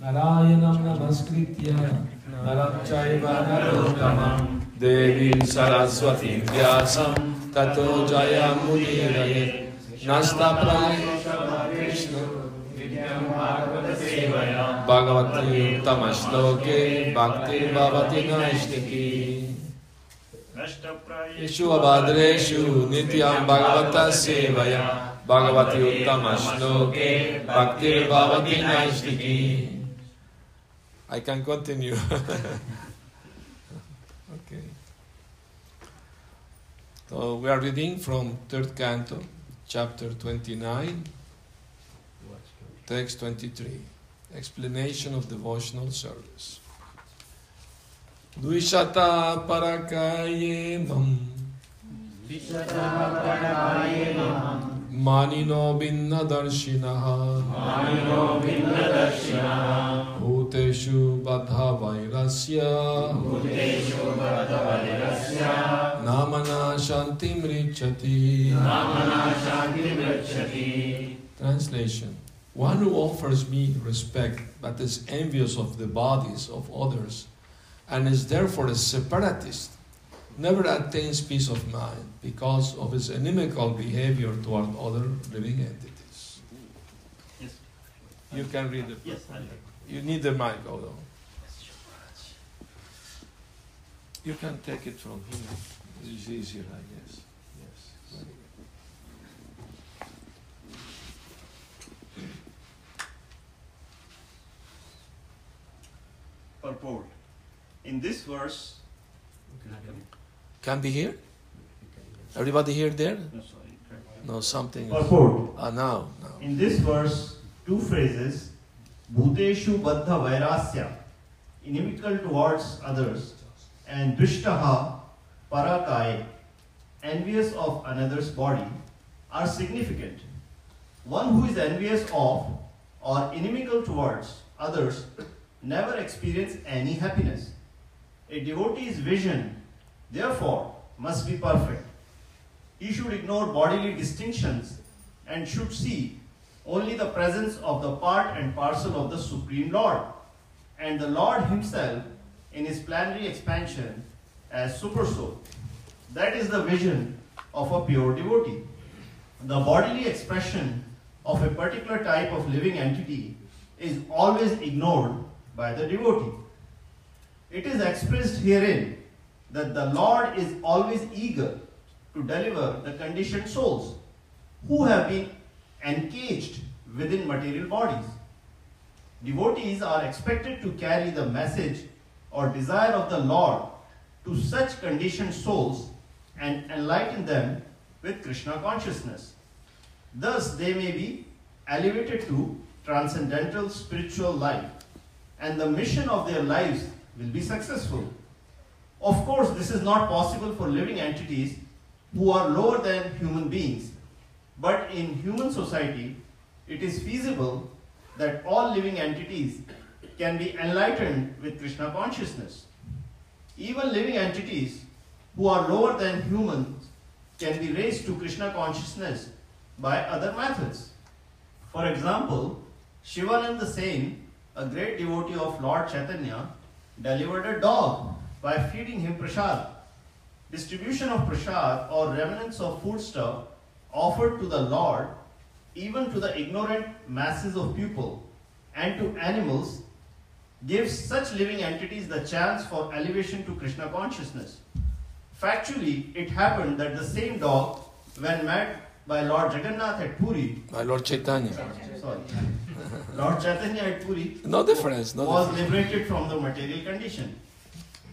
नारायणं नमस्कृत्य नरं चैव नरोत्तमं। देवीं सरस्वतीं व्यासं ततो जयमुदीरये। भगवती उत्तमश्लोके भक्तिर्भवति नैष्टिकी येषु अबाद्रेषु नित्यं भगवतः सेवया। Shloke bhakti bhavati naishtiki I can continue. okay. So we are reading from third canto, chapter 29, text 23. Explanation of devotional service. Dvishata parakayemam Manino binna darshinaha Bhuteshu badha vairasya Namana shantim richati Translation One who offers me respect but is envious of the bodies of others and is therefore a separatist never attains peace of mind because of his inimical behavior toward other living entities. Yes. You can read it. Yes, You need the mic, although. You can take it from here. It's easier, I guess. Yes. Very. Purport. In this verse, Can be here? Everybody here there? no, sorry, correct. No, something. Purport. Ah, now, now. In this verse, two phrases, Bhuteshu Baddha Vairasya, inimical towards others, and Drishtaha Parakai, envious of another's body, are significant. One who is envious of or inimical towards others never experience any happiness. A devotee's vision, therefore, must be perfect. He should ignore bodily distinctions and should see only the presence of the part and parcel of the Supreme Lord and the Lord Himself in His planetary expansion as Supersoul. That is the vision of a pure devotee. The bodily expression of a particular type of living entity is always ignored by the devotee. It is expressed herein that the Lord is always eager to deliver the conditioned souls who have been encaged within material bodies. Devotees are expected to carry the message or desire of the Lord to such conditioned souls and enlighten them with Krishna consciousness. Thus, they may be elevated to transcendental spiritual life, and the mission of their lives will be successful. Of course, this is not possible for living entities who are lower than human beings, but in human society, it is feasible that all living entities can be enlightened with Krishna consciousness. Even living entities who are lower than humans can be raised to Krishna consciousness by other methods. For example, Shivananda Sen, a great devotee of Lord Chaitanya, delivered a dog by feeding him prasad. Distribution of prasad or remnants of foodstuff offered to the Lord, even to the ignorant masses of people and to animals, gives such living entities the chance for elevation to Krishna consciousness. Factually, it happened that the same dog, when met by Lord Jagannath at Puri, by Lord Chaitanya. sorry, Lord Chaitanya at Puri, No difference. No was difference. liberated from the material condition.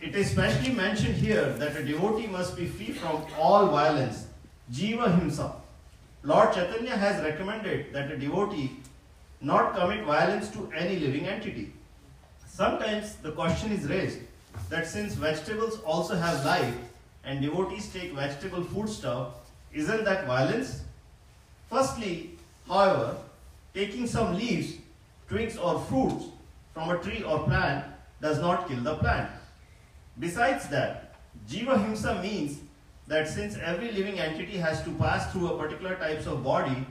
It is specially mentioned here that a devotee must be free from all violence, jiva himsa. Lord Chaitanya has recommended that a devotee not commit violence to any living entity. Sometimes the question is raised that since vegetables also have life and devotees take vegetable foodstuff, isn't that violence? Firstly, however, taking some leaves, twigs, or fruits from a tree or plant does not kill the plant. Besides that, Jiva Himsa means that since every living entity has to pass through a particular types of body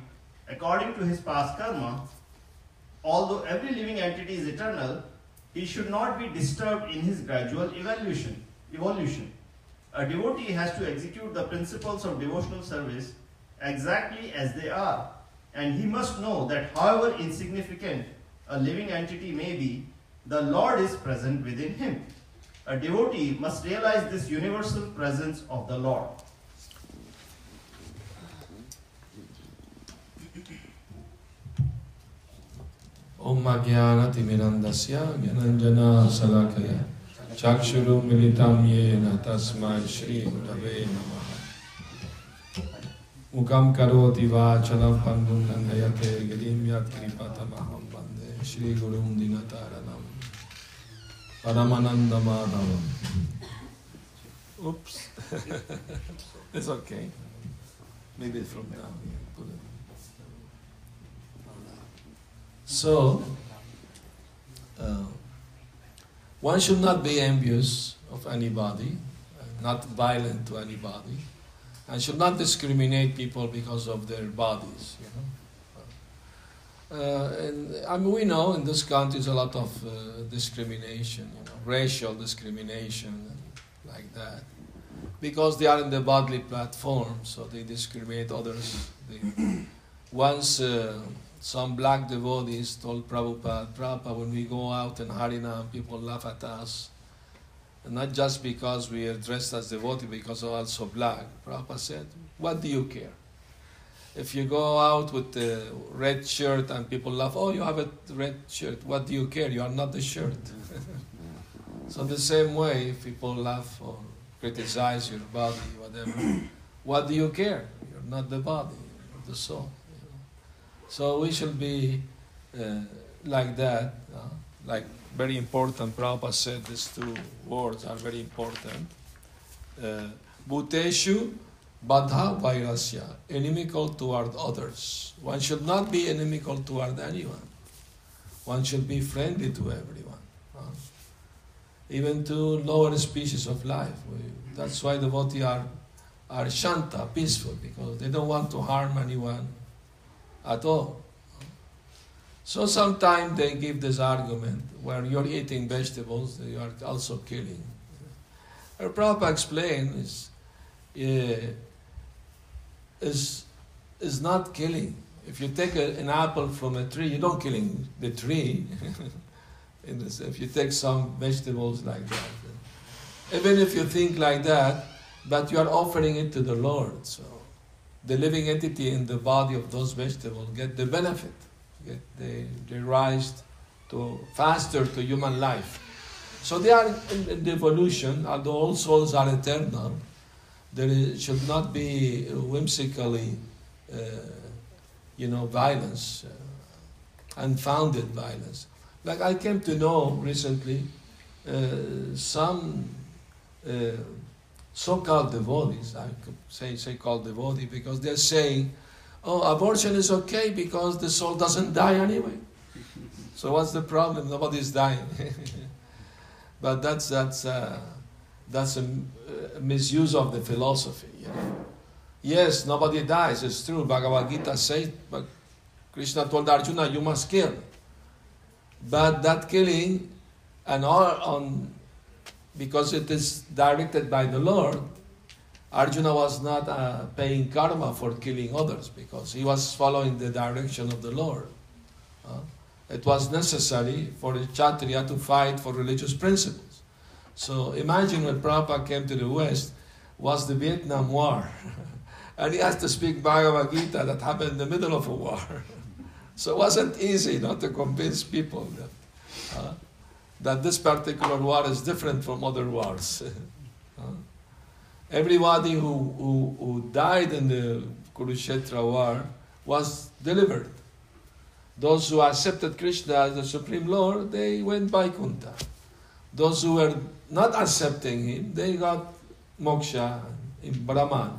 according to his past karma, although every living entity is eternal, he should not be disturbed in his gradual evolution. Evolution. A devotee has to execute the principles of devotional service exactly as they are, and he must know that however insignificant a living entity may be, the Lord is present within him. A devotee must realize this universal presence of the Lord. Om Ajnanatimirandasya Gyananjana Salakaya. Chakshuru Militam Yena Tasmai Shri Gurave Namaha. Mukam Karoti Vachalam Pandum Nandayate Girim Yat Kripatamaham Paramananda Madhavam Oops. It's okay. Maybe from now put it. So, uh, one should not be envious of anybody, uh, not violent to anybody, and should not discriminate people because of their bodies. You know, uh, and I mean we know in this country there's a lot of uh, discrimination, you know, racial discrimination, like that, because they are in the bodily platform, so they discriminate others. They, once uh, some black devotees told Prabhupada, Prabhupada, when we go out in Harinam, people laugh at us. Not just because we are dressed as devotees, because we're also black. Prabhupada said, what do you care? If you go out with the red shirt and people laugh, oh, you have a red shirt, what do you care? You are not the shirt. so the same way, if people laugh or criticize your body, whatever, what do you care? You're not the body, the soul. So we should be uh, like that, uh, like very important. Prabhupada said these two words are very important. Uh, Bhuteshu Badha Vairasya, inimical toward others. One should not be inimical toward anyone. One should be friendly to everyone, uh, even to lower species of life. We, that's why the devotees are, are shanta, peaceful, because they don't want to harm anyone at all. So sometimes they give this argument where you're eating vegetables, you are also killing. Our Prabhupada explains is, is not killing. If you take a, an apple from a tree, you don't killing the tree. if you take some vegetables like that, even if you think like that, but you are offering it to the Lord. So the living entity in the body of those vegetables get the benefit, get they, they rise to faster to human life. So they are in, in the evolution, although all souls are eternal, there should not be whimsically, uh, you know, violence, uh, unfounded violence. Like I came to know recently, uh, some uh, so-called devotees, I could say, say called devotee, because they're saying, oh, abortion is okay because the soul doesn't die anyway. So what's the problem? Nobody's dying. but that's, that's, uh, that's a, a, misuse of the philosophy. You know? Yes, nobody dies, it's true. Bhagavad Gita says, but Krishna told Arjuna, you must kill. But that killing and all on because it is directed by the Lord, Arjuna was not uh, paying karma for killing others because he was following the direction of the Lord. Uh, it was necessary for the Kshatriya to fight for religious principles. So imagine when Prabhupada came to the West, was the Vietnam War. and he has to speak Bhagavad Gita that happened in the middle of a war. so it wasn't easy not to convince people that. Uh, that this particular war is different from other wars. Everybody who, who, who died in the Kurukshetra war was delivered. Those who accepted Krishna as the Supreme Lord, they went Vaikuntha. Those who were not accepting him, they got moksha in Brahman?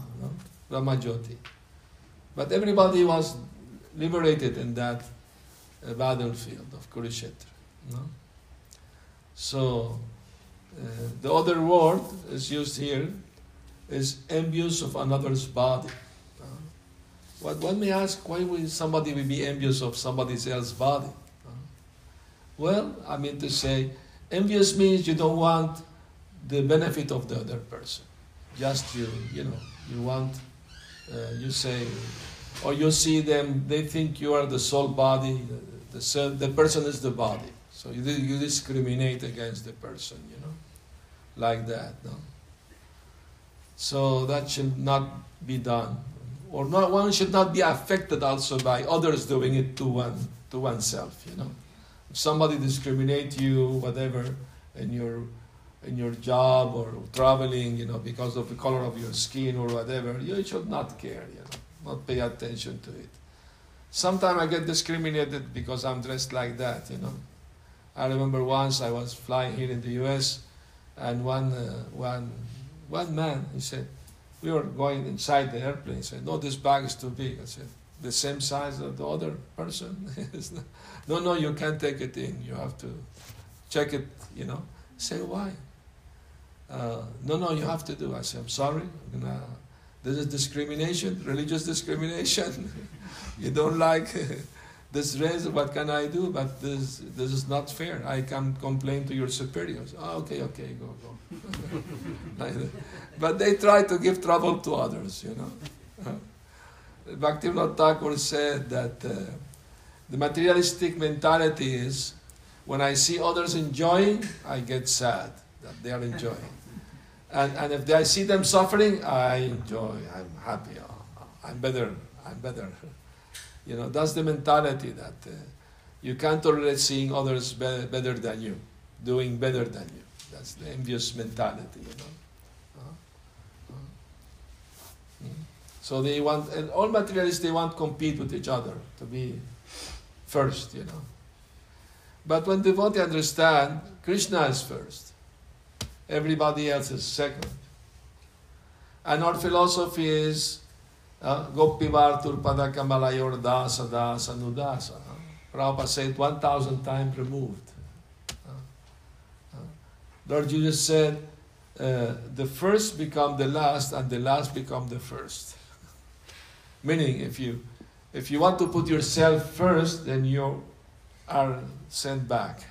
Brahmajyoti. But everybody was liberated in that uh, battlefield of Kurukshetra. So, uh, the other word is used here is envious of another's body. Uh, one may ask, why would somebody be envious of somebody else's body? Well, I mean to say, envious means you don't want the benefit of the other person. Just you, you know, you want, uh, you say, or you see them, they think you are the soul body, the, the, the person is the body. So you, you discriminate against the person, you know, like that. No? So that should not be done. Or not, one should not be affected also by others doing it to one to oneself, you know. If somebody discriminate you, whatever, in your in your job or traveling, you know, because of the color of your skin or whatever, you should not care, you know, not pay attention to it. Sometimes I get discriminated because I'm dressed like that, you know. I remember once I was flying here in the U.S. and one uh, one one man he said we were going inside the airplane. He said, "No, this bag is too big." I said, "The same size of the other person." no, no, you can't take it in. You have to check it. You know. Say why? Uh, no, no, you have to do. I say, I'm sorry. I'm gonna, this is discrimination, religious discrimination. you don't like this race, what can I do? But this, this is not fair. I can complain to your superiors. Oh, okay, okay, go, go. but they try to give trouble to others, you know. Uh, Bhaktivinoda Thakur said that uh, the materialistic mentality is when I see others enjoying, I get sad that they are enjoying. And, and if I see them suffering, I enjoy, I'm happy, oh, I'm better, I'm better. You know, that's the mentality that uh, you can't tolerate seeing others be- better than you, doing better than you. That's the envious mentality, you know. Uh-huh. Uh-huh. Mm. So they want, and all materialists, they want to compete with each other to be first, you know. But when devotee understand, Krishna is first. Everybody else is second. And our philosophy is uh, Gopi Vartur Padakamalayur Dasa Dasa Nudasa. Uh, Prabhupada said 1,000 times removed. Uh, Lord Jesus said, uh, the first become the last and the last become the first. Meaning, if you, if you want to put yourself first, then you are sent back.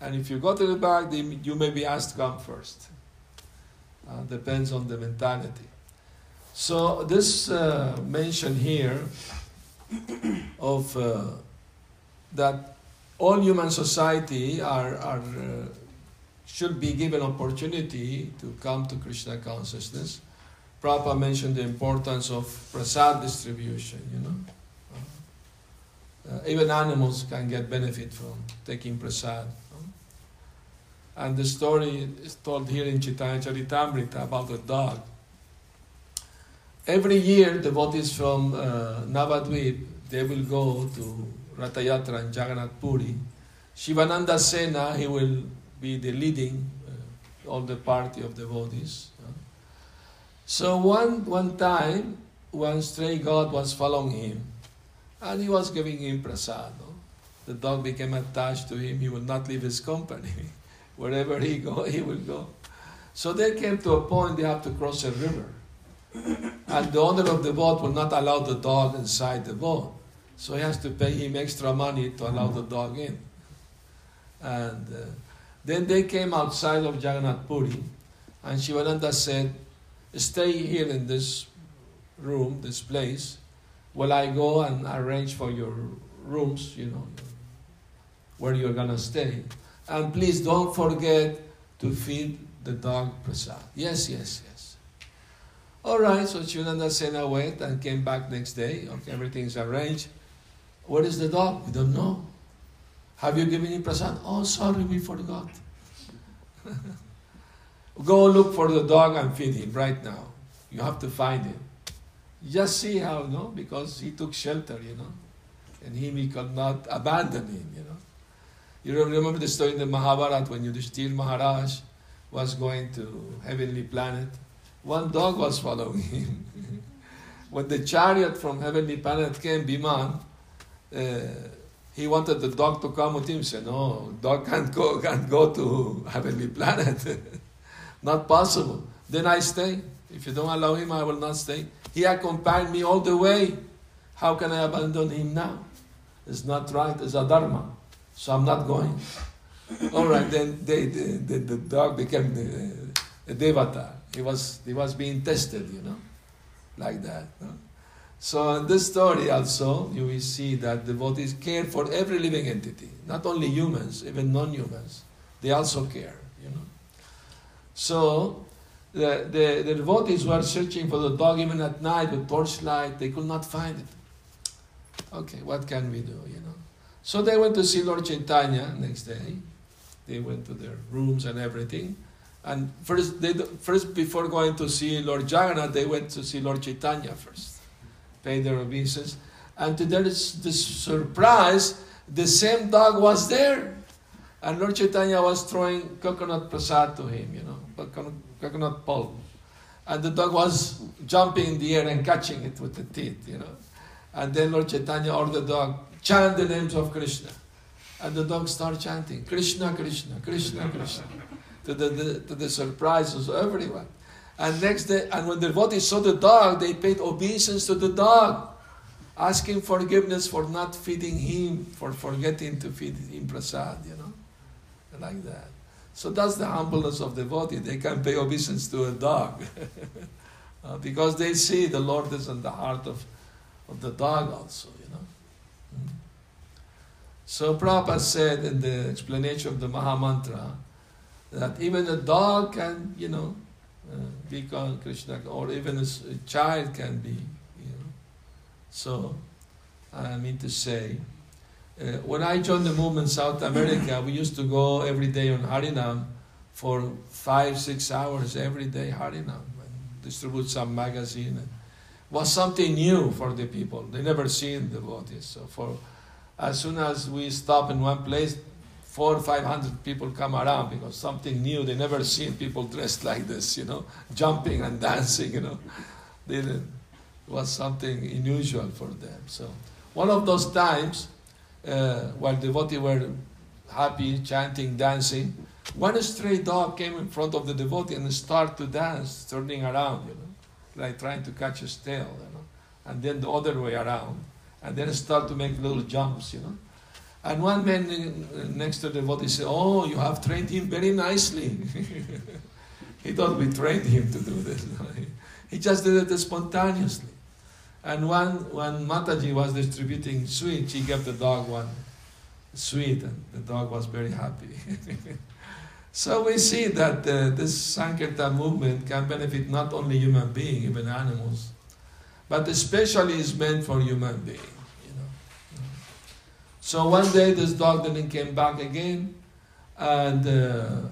And if you go to the back, then you may be asked to come first. Uh, depends on the mentality. So this uh, mention here of uh, that all human society are, are uh, should be given opportunity to come to Krishna consciousness. Prabhupada mentioned the importance of prasad distribution, you know. Uh, even animals can get benefit from taking prasad. And the story is told here in Chaitanya Charitamrita about a dog Every year, devotees from uh, Navadvip, they will go to Ratayatra and Jagannath Puri. Shivananda Sena, he will be the leading uh, all the party of devotees. So one, one time, one stray god was following him, and he was giving him prasad. No? The dog became attached to him. He would not leave his company. Wherever he go, he will go. So they came to a point they have to cross a river and the owner of the boat will not allow the dog inside the boat. So he has to pay him extra money to allow the dog in. And uh, then they came outside of Jagannath Puri, and Shivananda said, Stay here in this room, this place, while I go and arrange for your rooms, you know, where you're gonna stay. And please don't forget to feed the dog prasad. Yes, yes, yes. All right, so Shivananda Sena went and came back next day. Okay, everything's arranged. Where is the dog? We don't know. Have you given him prasad? Oh, sorry, we forgot. Go look for the dog and feed him right now. You have to find him. Just see how, no? Because he took shelter, you know. And him, he could not abandon him, you know. You remember the story in the Mahabharata when Yudhishthir Maharaj was going to heavenly planet one dog was following him. when the chariot from heavenly planet came, Biman, uh, he wanted the dog to come with him. He said, No, dog can't go, can't go to heavenly planet. not possible. Then I stay. If you don't allow him, I will not stay. He accompanied me all the way. How can I abandon him now? It's not right. It's a dharma. so I'm not going. All right, then they, the, the, the dog became the, the devata. He was, he was being tested, you know, like that. No? So in this story also, you will see that devotees care for every living entity, not only humans, even non-humans. They also care, you know. So the, the, the devotees were searching for the dog even at night with torchlight. They could not find it. Okay, what can we do, you know? So they went to see Lord Chaitanya next day. They went to their rooms and everything. And first, they, first before going to see Lord Jagannath, they went to see Lord Chaitanya first, pay their obeisance. And to their surprise, the same dog was there. And Lord Chaitanya was throwing coconut prasad to him, you know, coconut pulp. And the dog was jumping in the air and catching it with the teeth, you know. And then Lord Chaitanya ordered the dog, chant the names of Krishna. And the dog started chanting, Krishna, Krishna, Krishna, Krishna to the, the, to the surprises of everyone. And next day, and when the devotees saw the dog, they paid obeisance to the dog, asking forgiveness for not feeding him, for forgetting to feed him prasad, you know, like that. So that's the humbleness of the devotee. They can pay obeisance to a dog uh, because they see the Lord is in the heart of, of the dog also, you know. Mm. So Prabhupada said in the explanation of the Maha Mantra, that even a dog can, you know, uh, become Krishna, or even a, child can be, you know. So, I mean to say, uh, when I joined the movement in South America, we used to go every day on Harinam for five, six hours every day, Harinam, and distribute some magazine. And was something new for the people. They never seen devotees. So for as soon as we stop in one place, four or five hundred people come around because something new. They never seen people dressed like this, you know, jumping and dancing, you know. They, it was something unusual for them. So one of those times, uh, while devotees were happy, chanting, dancing, one stray dog came in front of the devotee and started to dance, turning around, you know, like trying to catch his tail, you know, and then the other way around, and then start to make little jumps, you know. And one man next to the devotee said, Oh, you have trained him very nicely. he thought we trained him to do this. he just did it spontaneously. And one, when Mataji was distributing sweets, he gave the dog one sweet, and the dog was very happy. so we see that uh, this Sankirtan movement can benefit not only human beings, even animals, but especially is meant for human beings. You know? So one day this dog didn't came back again, and uh,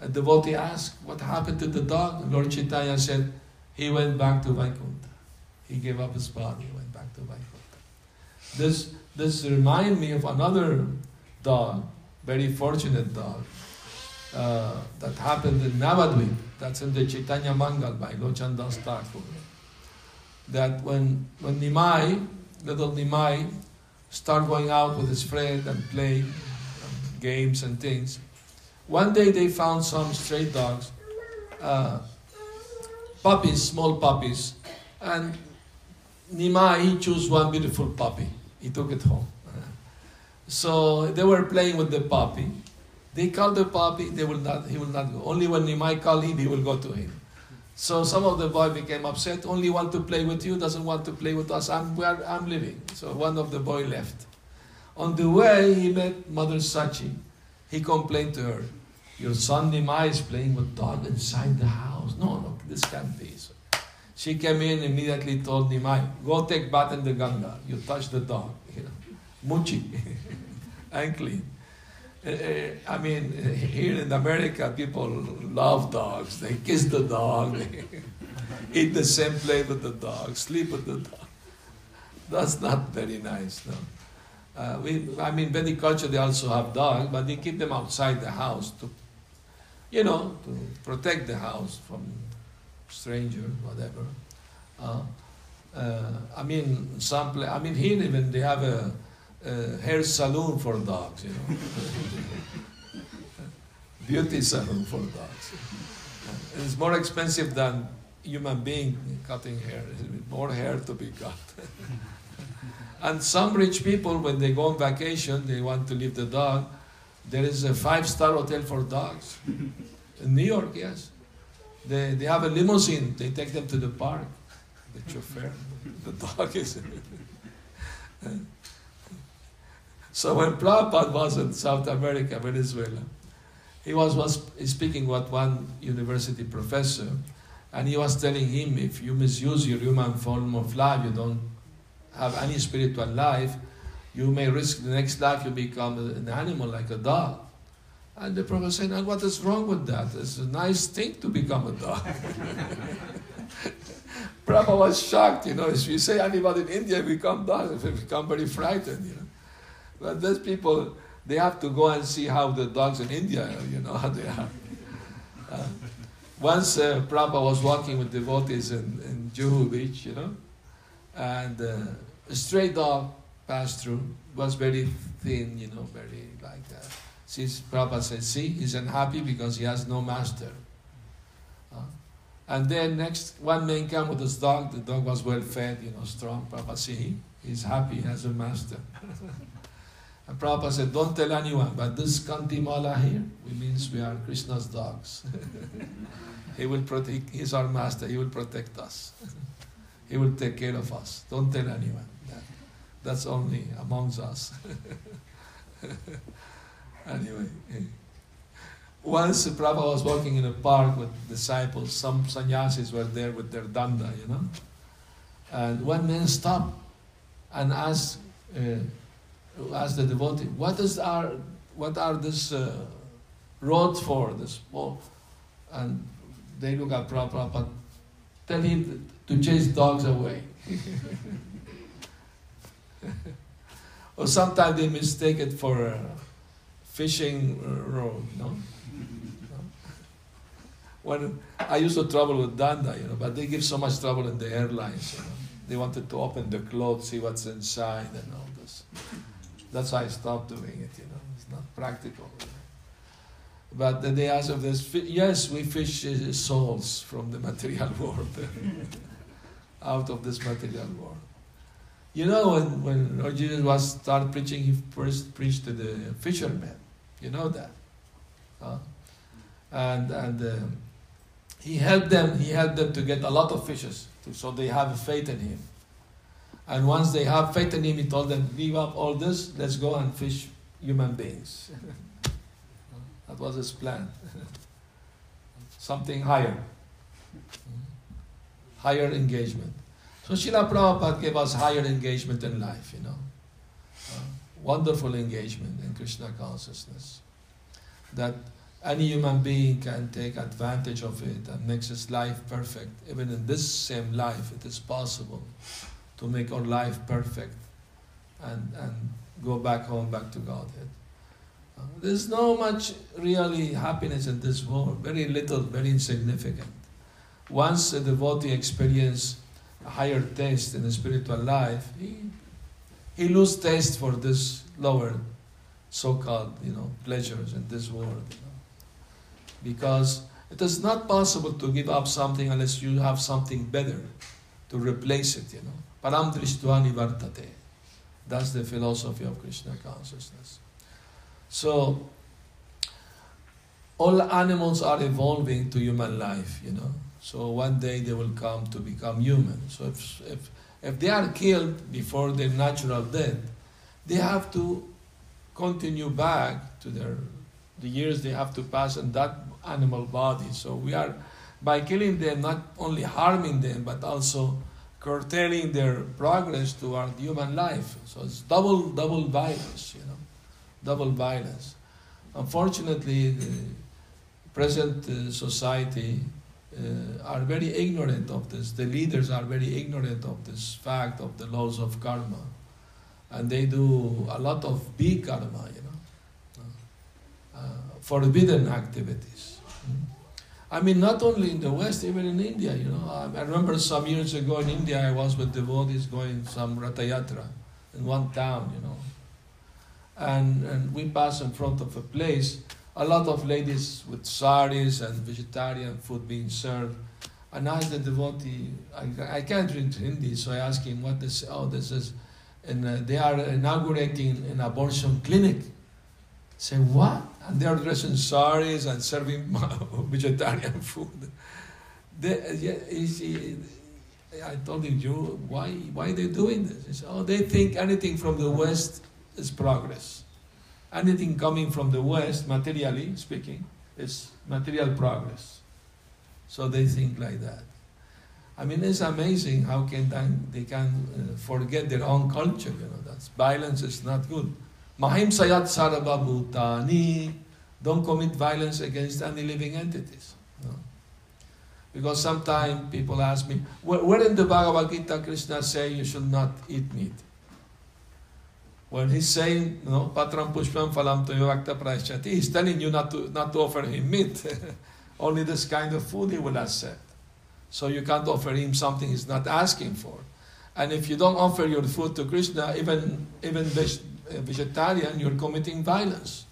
a devotee asked, "What happened to the dog?" Lord Chaitanya said, "He went back to Vaikuntha. He gave up his body, went back to Vaikuntha." This this remind me of another dog, very fortunate dog, uh, that happened in Navadvip. That's in the Chaitanya Mangal by Lochan Das Thakur. That when when Nimai, little Nimai, start going out with his friend and play um, games and things. One day they found some stray dogs, uh, puppies, small puppies, and Nima, he chose one beautiful puppy. He took it home. So they were playing with the puppy. They called the puppy, they will not, he will not go. Only when Nimai called him, he will go to him. So some of the boy became upset. Only want to play with you, doesn't want to play with us. I'm I'm living. So one of the boy left. On the way, he met Mother Sachi. He complained to her, "Your son Nimai is playing with dog inside the house. No, no, this can't be." She came in immediately told Nimai, "Go take bath in the Ganga. You touch the dog, you know, muchi, and clean." Eh, eh, I mean, eh, here in America, people love dogs. They kiss the dog, they eat the same plate with the dog, sleep with the dog. That's not very nice, no. Uh, we, I mean, Vedic culture, they also have dogs, but they keep them outside the house to, you know, to protect the house from strangers, whatever. Uh, uh, I mean, some, I mean, here even they have a, uh, hair salon for dogs, you know. Beauty salon for dogs. it's more expensive than human being cutting hair. More hair to be cut. And some rich people, when they go on vacation, they want to leave the dog. There is a five-star hotel for dogs in New York. Yes, they they have a limousine. They take them to the park. The chauffeur, the dog is. so when Prabhupada was in South America, Venezuela, he was, was speaking with one university professor, and he was telling him if you misuse your human form of life, you don't have any spiritual life, you may risk the next life you become an animal like a dog. And the prophet said, and what is wrong with that? It's a nice thing to become a dog. Prabhupada was shocked, you know, if you say anybody in India become dogs, they become very frightened, you know. But these people, they have to go and see how the dogs in India, you know, how they are. Uh, once uh, Prabhupada was walking with devotees in, in Juhu Beach, you know, and uh, a stray dog passed through, was very thin, you know, very like that. See, Prabhupada said, see, he's unhappy because he has no master. Uh, and then next, one man came with his dog, the dog was well fed, you know, strong. Prabhupada see, he's happy, he has a master. And Prabhupada said, don't tell anyone, but this Kantimala here, it means we are Krishna's dogs. he will protect, he's our master, he will protect us. he will take care of us. Don't tell anyone. That, that's only amongst us. Anyway, once Prabhupada was walking in a park with disciples, some sannyasis were there with their danda, you know. And one man stopped and asked, uh, ask the devotee, what is our, what are this uh, roads for? This, and they look at Prabhupada, tell him to chase dogs away. or sometimes they mistake it for a fishing uh, road, no? When I used to travel with Danda, you know, but they give so much trouble in the airlines. You know. They wanted to open the clothes, see what's inside, and all this. That's why I stopped doing it, you know. It's not practical. But then they asked if yes, we fish uh, souls from the material world, out of this material world. You know, when, when Jesus was started preaching, he first preached to the fishermen. You know that. Huh? And, and uh, he helped them, he helped them to get a lot of fishes, so they have faith in him. And once they have faith in him, he told them, Leave up all this, let's go and fish human beings. that was his plan. Something higher. Higher engagement. So Srila Prabhupada gave us higher engagement in life, you know. Wonderful engagement in Krishna consciousness. That any human being can take advantage of it and makes his life perfect. Even in this same life, it is possible to make our life perfect and, and go back home, back to Godhead. Uh, there's no much really happiness in this world, very little, very insignificant. Once a devotee experiences a higher taste in the spiritual life, he, he loses taste for this lower so-called, you know, pleasures in this world. You know. Because it is not possible to give up something unless you have something better to replace it, you know. Param Drishtva Nivartate. That's the philosophy of Krishna consciousness. So, all animals are evolving to human life, you know. So one day they will come to become human. So if, if, if they are killed before their natural death, they have to continue back to their the years they have to pass in that animal body. So we are by killing them not only harming them but also curtailing their progress toward human life. So it's double, double violence, you know, double violence. Unfortunately, the present uh, society uh, are very ignorant of this. The leaders are very ignorant of this fact of the laws of karma. And they do a lot of big karma, you know, uh, forbidden activities. I mean, not only in the West, even in India, you know. I remember some years ago in India, I was with devotees going some Ratha Yatra in one town, you know. And, and we passed in front of a place, a lot of ladies with saris and vegetarian food being served. And I asked the devotee, I, I can't read Hindi, so I asked him what this, oh, this is and uh, they are inaugurating an abortion clinic. Say, what? And they are dressing saris and serving vegetarian food. They, yeah, I told him, you, why, why are they doing this? He said, oh, they think anything from the West is progress. Anything coming from the West, materially speaking, is material progress. So they think like that. I mean, it's amazing how can they can uh, forget their own culture. You know, that violence is not good. Mahim sayat sarababhutani. Don't commit violence against any living entities. Because sometimes people ask me, where, where in the Bhagavad Gita Krishna say you should not eat meat? When he's saying, you know, Patram Pushpam Phalam Tuyavakta Prashchati, he's telling you not to, not to offer him meat. Only this kind of food he will accept. So you can't offer him something he's not asking for. And if you don't offer your food to Krishna, even, even uh, vegetarian, you're committing violence.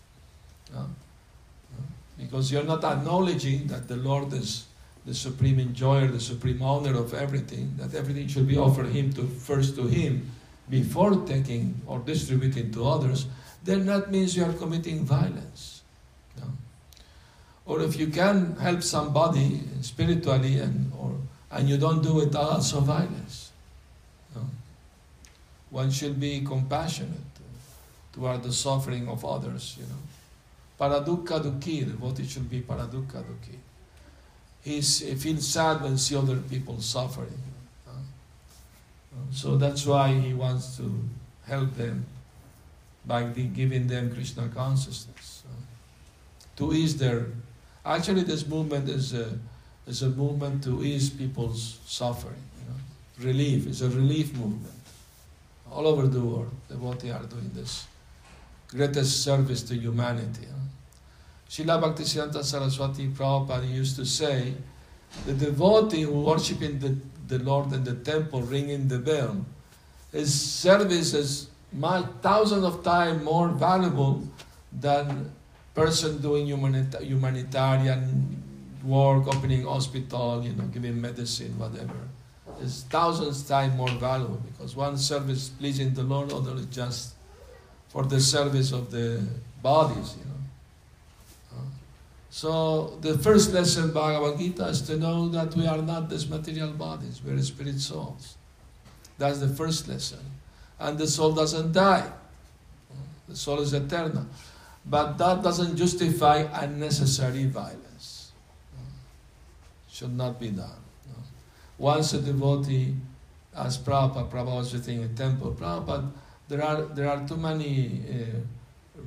Because you're not acknowledging that the Lord is the supreme enjoyer, the supreme owner of everything, that everything should be offered him to first to him before taking or distributing to others, then that means you are committing violence. No? Or if you can help somebody spiritually and or and you don't do it, ah, also violence. No? One should be compassionate toward the suffering of others, you know. Paradukka dukhi, the devotee should be paradukka dukhi. He feels sad when see other people suffering. So that's why he wants to help them by giving them Krishna consciousness. To ease their. Actually, this movement is a, is a movement to ease people's suffering. You know? Relief is a relief movement. All over the world, devotees are doing this. Greatest service to humanity. You know? Bhaktisiddhanta Saraswati Prabhupada used to say, the devotee who worshiping the, the Lord in the temple, ringing the bell, his service is much, thousands of times more valuable than person doing humanita- humanitarian work, opening hospital, you know, giving medicine, whatever. It's thousands times more valuable because one service pleasing the Lord, other is just for the service of the bodies, you know. So the first lesson Bhagavad Gita is to know that we are not these material bodies, we are spirit souls. That's the first lesson. And the soul doesn't die. The soul is eternal. But that doesn't justify unnecessary violence. Should not be done. Once a devotee, as Prabhupada, Prabhupada was visiting a temple, Prabhupada, there are, there are too many uh,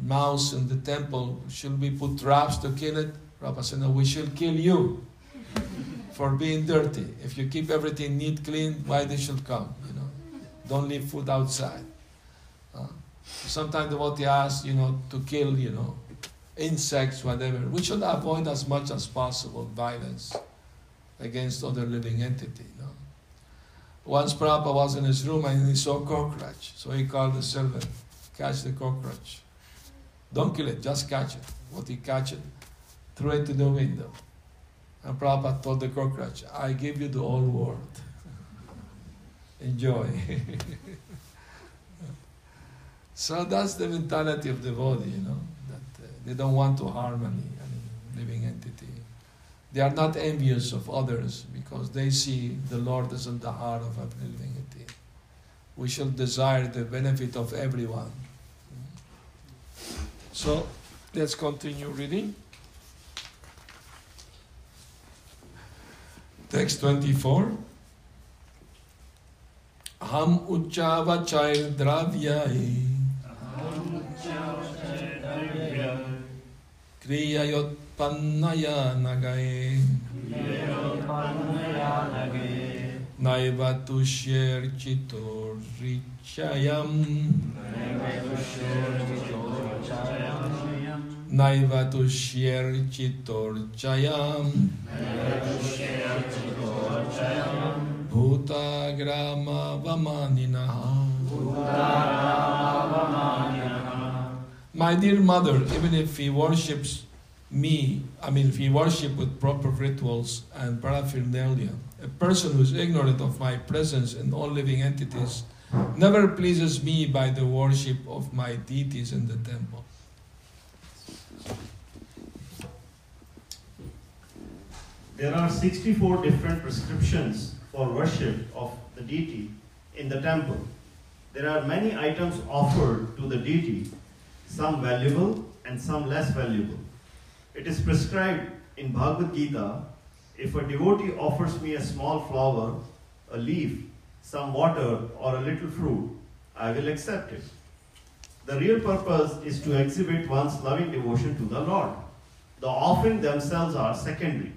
mouse in the temple, should we put traps to kill it? Prabhupada said, no, we should kill you for being dirty. If you keep everything neat, clean, why they should come, you know? Don't leave food outside. Uh, sometimes the devotee asks, you know, to kill, you know, insects, whatever. We should avoid as much as possible violence against other living entity. You know? Once Prabhupada was in his room and he saw cockroach, so he called the servant, catch the cockroach. Don't kill it, just catch it. What he catch it, throw it to the window. And Prabhupada told the cockroach, I give you the whole world. Enjoy. so that's the mentality of the body, you know, that uh, they don't want to harm any, any living entity. They are not envious of others because they see the Lord is in the heart of every living entity. We shall desire the benefit of everyone. So let's continue reading. Text 24. Ham uchavachai dravyai kriyayotpannaya nagaye naiva tushyer chitor richayam Naiva tushyer chitorchayam Bhuta grama vamaninaha My dear mother, even if he worships me, I mean if he worships with proper rituals and paraphernalia, a person who is ignorant of my presence in all living entities never pleases me by the worship of my deities in the temple. There are 64 different prescriptions for worship of the deity in the temple. There are many items offered to the deity, some valuable and some less valuable. It is prescribed in Bhagavad Gita if a devotee offers me a small flower, a leaf, some water, or a little fruit, I will accept it. The real purpose is to exhibit one's loving devotion to the Lord. The offering themselves are secondary.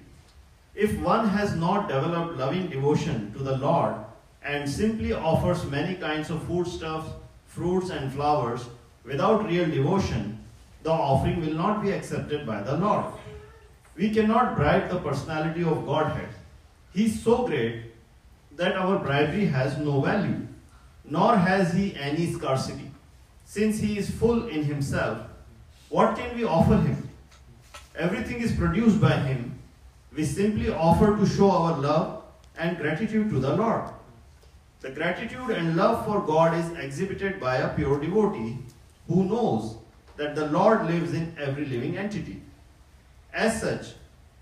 If one has not developed loving devotion to the Lord and simply offers many kinds of foodstuffs, fruits, and flowers without real devotion, the offering will not be accepted by the Lord. We cannot bribe the personality of Godhead. He is so great that our bribery has no value, nor has he any scarcity. Since he is full in himself, what can we offer him? Everything is produced by him. We simply offer to show our love and gratitude to the Lord. The gratitude and love for God is exhibited by a pure devotee who knows that the Lord lives in every living entity. As such,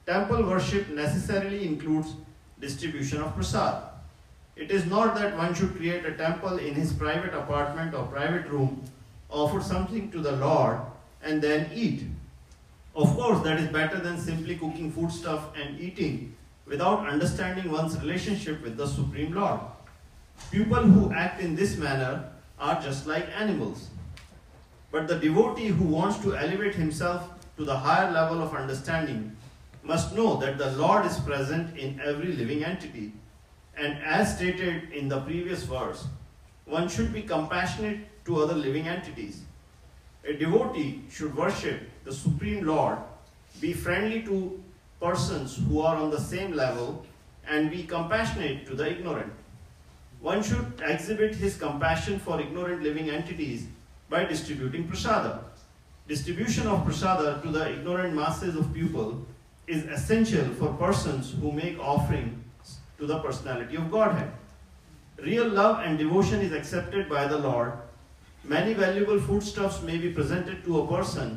temple worship necessarily includes distribution of prasad. It is not that one should create a temple in his private apartment or private room, offer something to the Lord, and then eat. Of course, that is better than simply cooking foodstuff and eating without understanding one's relationship with the Supreme Lord. People who act in this manner are just like animals. But the devotee who wants to elevate himself to the higher level of understanding must know that the Lord is present in every living entity. And as stated in the previous verse, one should be compassionate to other living entities. A devotee should worship the Supreme Lord, be friendly to persons who are on the same level, and be compassionate to the ignorant. One should exhibit his compassion for ignorant living entities by distributing prasada. Distribution of prasada to the ignorant masses of people is essential for persons who make offerings to the personality of Godhead. Real love and devotion is accepted by the Lord. Many valuable foodstuffs may be presented to a person,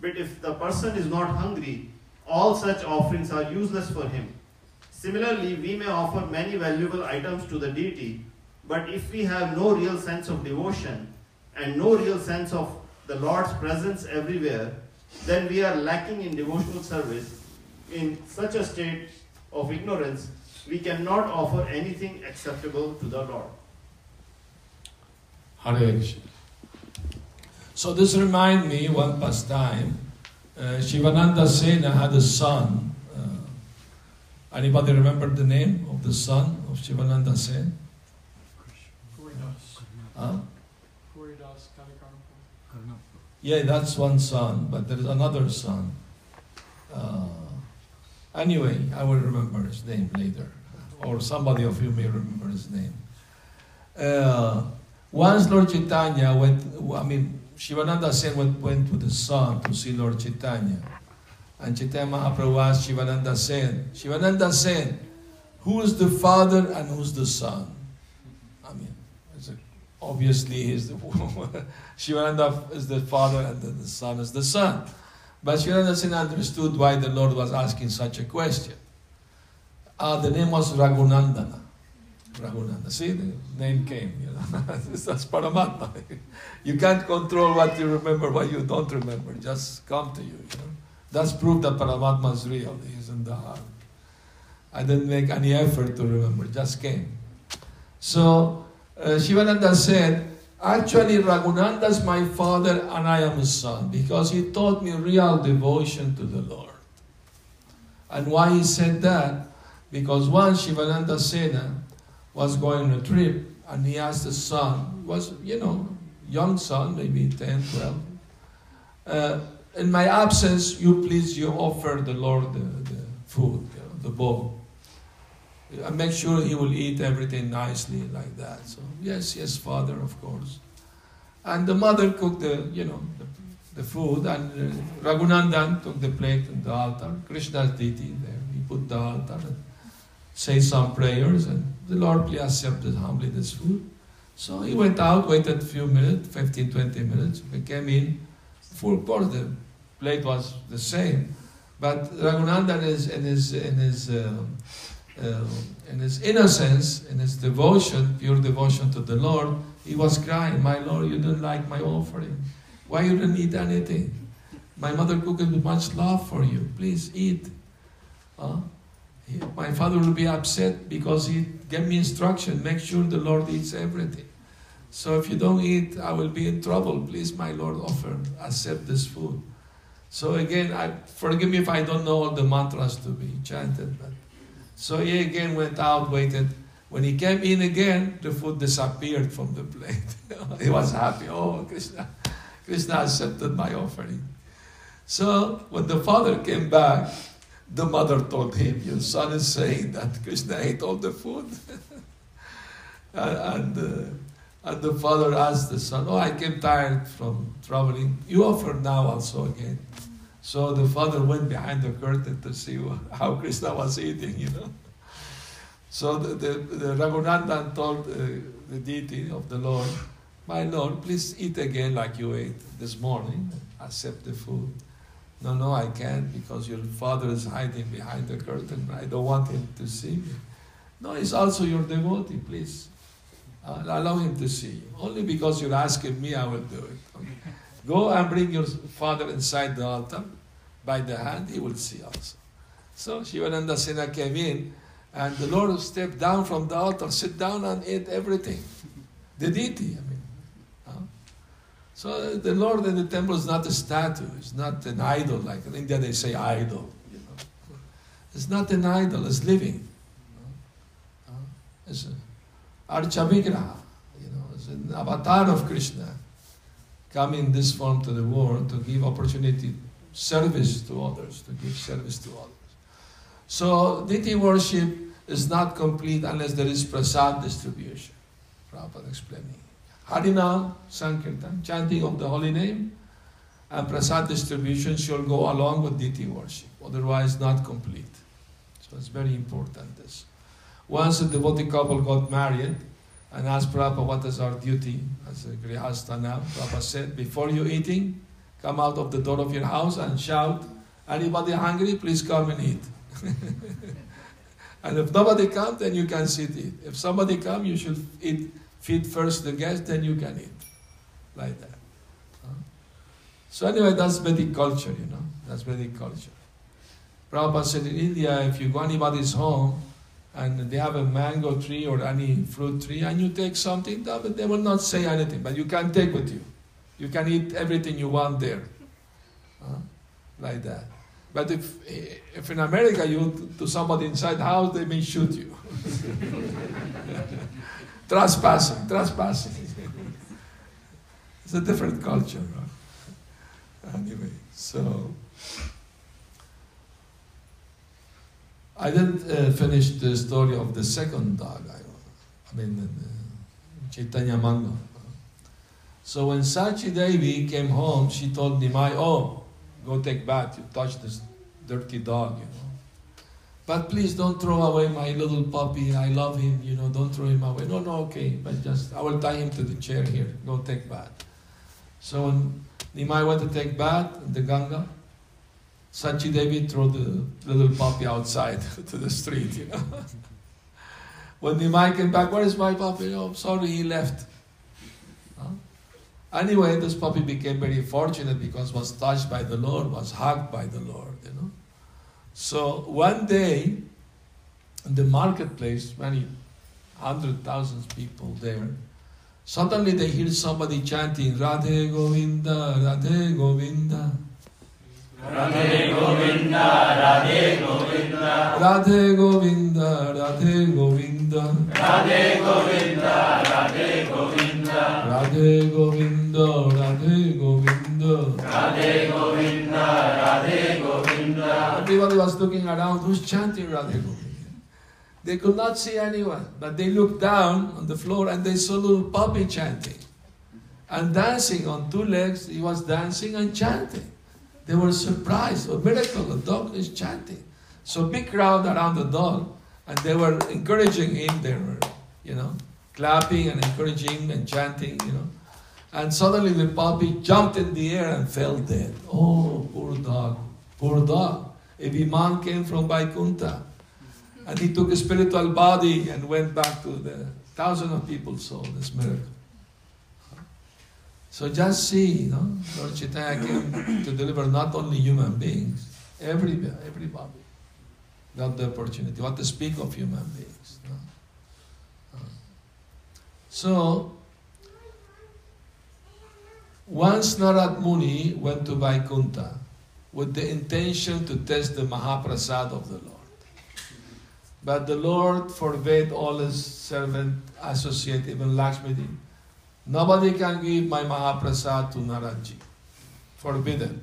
but if the person is not hungry, all such offerings are useless for him. Similarly, we may offer many valuable items to the deity, but if we have no real sense of devotion and no real sense of the Lord's presence everywhere, then we are lacking in devotional service. In such a state of ignorance, we cannot offer anything acceptable to the Lord. Hare Krishna. So this reminds me one past time. Uh, Shivananda Sena had a son. Uh, anybody remember the name of the son of Shivananda Sen? Kuridas. Huh? Yeah, that's one son, but there is another son. Uh, anyway, I will remember his name later, or somebody of you may remember his name. Uh, once Lord Chaitanya went, I mean, Shivananda Sen went, went to the sun to see Lord Chaitanya. And Chaitanya Mahaprabhu asked Shivananda Sen, Shivananda Sen, who is the father and who's the son? I mean, it's a, obviously he's the Shivananda is the father and then the son is the son. But Shivananda Sen understood why the Lord was asking such a question. Uh, the name was Raghunandana. Raghunanda. See, the name came. You know? That's Paramatma. you can't control what you remember, what you don't remember. Just come to you. you know? That's proof that Paramatma is real. He's in the heart. I didn't make any effort to remember. Just came. So uh, Shivananda said, Actually, Raghunanda is my father and I am his son because he taught me real devotion to the Lord. And why he said that? Because once Shivananda Sena was going on a trip and he asked his son, was, you know, young son, maybe 10, 12, uh, in my absence, you please, you offer the Lord the, the food, you know, the bowl. And make sure he will eat everything nicely like that. So, yes, yes, father, of course. And the mother cooked the, you know, the, the food, and uh, Raghunandan took the plate and the altar. Krishna's deity there. He put the altar and say some prayers, and the Lord please accept humbly this food. So he went out, waited a few minutes, 15, 20 minutes. We came in, full course. The plate was the same. But Raghunandan is in his, in his, uh, uh, in his innocence, in his devotion, pure devotion to the Lord, he was crying, My Lord, you don't like my offering. Why you don't eat anything? My mother cooked with much love for you. Please eat. Huh? My father will be upset because he gave me instruction. Make sure the Lord eats everything. So if you don't eat, I will be in trouble. Please, my Lord, offer, accept this food. So again, I forgive me if I don't know all the mantras to be chanted. But so he again went out, waited. When he came in again, the food disappeared from the plate. he was happy. Oh, Krishna, Krishna accepted my offering. So when the father came back, the mother told him, Your son is saying that Krishna ate all the food. and, uh, and the father asked the son, Oh, I came tired from traveling. You offer now also again. So the father went behind the curtain to see how Krishna was eating, you know. So the, the, the Raghunandan told uh, the deity of the Lord, My Lord, please eat again like you ate this morning. Accept the food. No, no, I can't because your father is hiding behind the curtain. I don't want him to see me. No, he's also your devotee, please. Uh, allow him to see you. Only because you're asking me, I will do it. Okay. Go and bring your father inside the altar by the hand, he will see also. So Shivananda Sena came in, and the Lord stepped down from the altar, sit down and ate everything. The deity, I mean. So the Lord in the temple is not a statue, it's not an idol, like in India they say idol. You know. It's not an idol, it's living. It's Archavigraha, you know, it's an avatar of Krishna come in this form to the world to give opportunity, service to others, to give service to others. So deity worship is not complete unless there is prasad distribution. Prabhupada explaining. Harinam, Sankirtan, chanting of the holy name, and prasad distribution should go along with deity worship, otherwise not complete. So it's very important this. Once a devotee couple got married, and asked Prabhupada what is our duty as a Grihastha now. Prabhupada said, before you eating, come out of the door of your house and shout, anybody hungry, please come and eat. and if nobody comes, then you can sit eat. If somebody comes, you should eat, feed first the guest, then you can eat. Like that. So anyway, that's Vedic culture, you know. That's Vedic culture. Prabhupada said in India, if you go anybody's home, and they have a mango tree or any fruit tree, and you take something, they will not say anything, but you can take with you. You can eat everything you want there. Huh? Like that. But if, if in America you to somebody inside the house, they may shoot you. trespassing, trespassing. it's a different culture. Right? Anyway, so. I didn't uh, finish the story of the second dog. I, I mean, uh, Chaitanya Mangal. So when Sachi Devi came home, she told Nimai, "Oh, go take bath. You touched this dirty dog, you know. But please don't throw away my little puppy. I love him, you know. Don't throw him away. No, no, okay. But just I will tie him to the chair here. Go take bath." So when Nimai went to take bath in the Ganga, Sachi Devi threw the little puppy outside to the street, you know. when Nimai came back, where is my puppy? Oh, sorry, he left. Anyway, this puppy became very fortunate because was touched by the Lord, was hugged by the Lord, you know. So one day, in the marketplace, many hundred thousands people there, suddenly they hear somebody chanting, Radhe Govinda, Radhe Govinda. Radhe Govinda, Radhe Govinda. Radhe Govinda, Radhe Govinda. Radhe Govinda, Radhe Govinda. Radhe Govinda, Radhe Govinda. Radhe Govinda, Radhe Govinda. Everybody was looking around, who's chanting Radhe Govinda? They could not see anyone, but they looked down on the floor and they saw little puppy chanting. And dancing on two legs, he was dancing and chanting. They were surprised. A miracle, the dog is chanting. So big crowd around the dog, and they were encouraging him. They were, you know, clapping and encouraging and chanting, you know. And suddenly the puppy jumped in the air and fell dead. Oh, poor dog, poor dog. A Viman came from Vaikunta. And he took a spiritual body and went back to the thousands of people saw this miracle. So just see, Lord Chaitanya came to deliver not only human beings, every, everybody got the opportunity. What to speak of human beings. No? So, once Narad Muni went to Vaikunta with the intention to test the Mahaprasad of the Lord. But the Lord forbade all his servant, associate, even Lakshmi. Nobody can give my Mahaprasad to Naradji. Forbidden.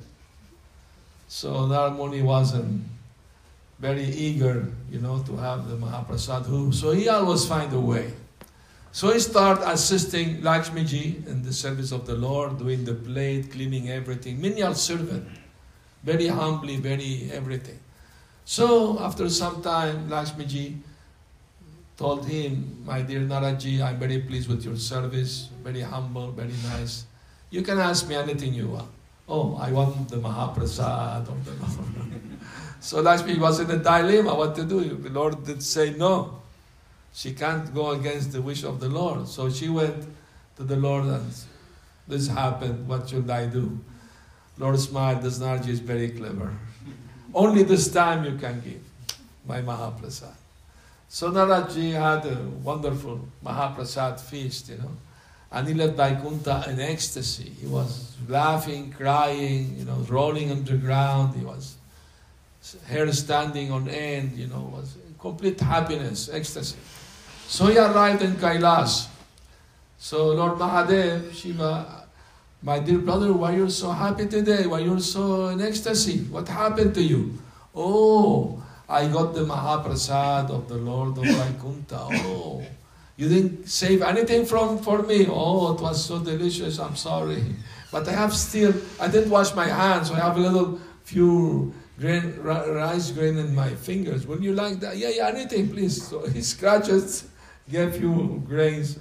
So Narad Muni wasn't very eager, you know, to have the Mahaprasad. So he always find a way. So he started assisting Lakshmiji in the service of the Lord, doing the plate, cleaning everything. Menial servant. Very humbly, very everything. So after some time, Lakshmiji told him, My dear Naraji, I'm very pleased with your service, very humble, very nice. You can ask me anything you want. Oh, I want the Mahaprasad of the Lord. so Lakshmi was in a dilemma what to do. The Lord did say no. She can't go against the wish of the Lord. So she went to the Lord and this happened. What should I do? Lord smiled. This Narji is very clever. Only this time you can give my Mahaprasad. So Naraji had a wonderful Mahaprasad feast, you know. And he left Vaikuntha in ecstasy. He was laughing, crying, you know, rolling on the ground. He was hair standing on end, you know, was complete happiness, ecstasy. So he arrived in Kailash. So Lord Mahadev, Shiva, my dear brother, why you're so happy today? Why you're so in ecstasy? What happened to you? Oh, I got the Mahaprasad of the Lord of Vaikuntha. Oh, you didn't save anything from for me. Oh, it was so delicious. I'm sorry, but I have still. I didn't wash my hands, so I have a little few grain, rice grain in my fingers. Would you like that? Yeah, yeah, anything, please. So he scratches, gave you grains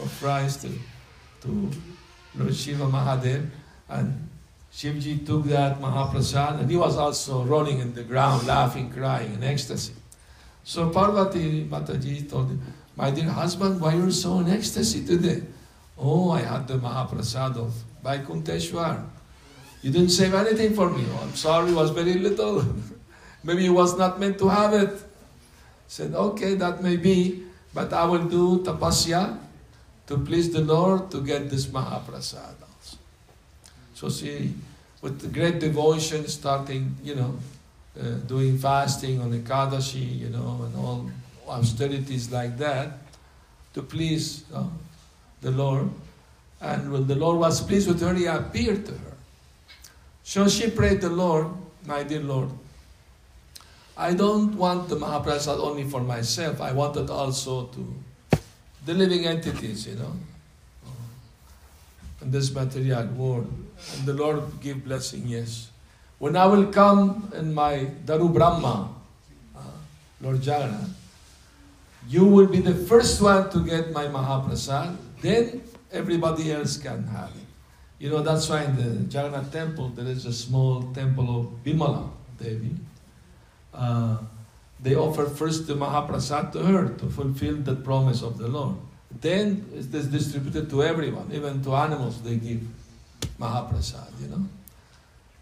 of rice to to Lord Shiva Mahadev, and Shivji took that Mahaprasad, and he was also rolling in the ground, laughing, crying, in ecstasy. So Parvati Mataji told him, My dear husband, why are you so in ecstasy today? Oh, I had the Mahaprasad of Vaikunteshwar. You didn't save anything for me. Oh, I'm sorry, it was very little. Maybe it was not meant to have it. Said, okay, that may be, but I will do tapasya to please the Lord to get this Mahaprasad also. So she, with great devotion, starting, you know, uh, doing fasting on Ekadashi, you know, and all austerities like that, to please uh, the Lord. And when the Lord was pleased with her, he appeared to her. So she prayed the Lord, my dear Lord, I don't want the Mahaprasad only for myself, I want it also to the living entities, you know, in this material world. And the Lord give blessing, yes. When I will come in my Daru Brahma, uh, Lord Jagannath, you will be the first one to get my Mahaprasad, then everybody else can have it. You know, that's why in the Jagannath temple there is a small temple of Bimala Devi. Uh, they offer first the Mahaprasad to her to fulfill the promise of the Lord. Then it is distributed to everyone, even to animals they give Mahaprasad, you know.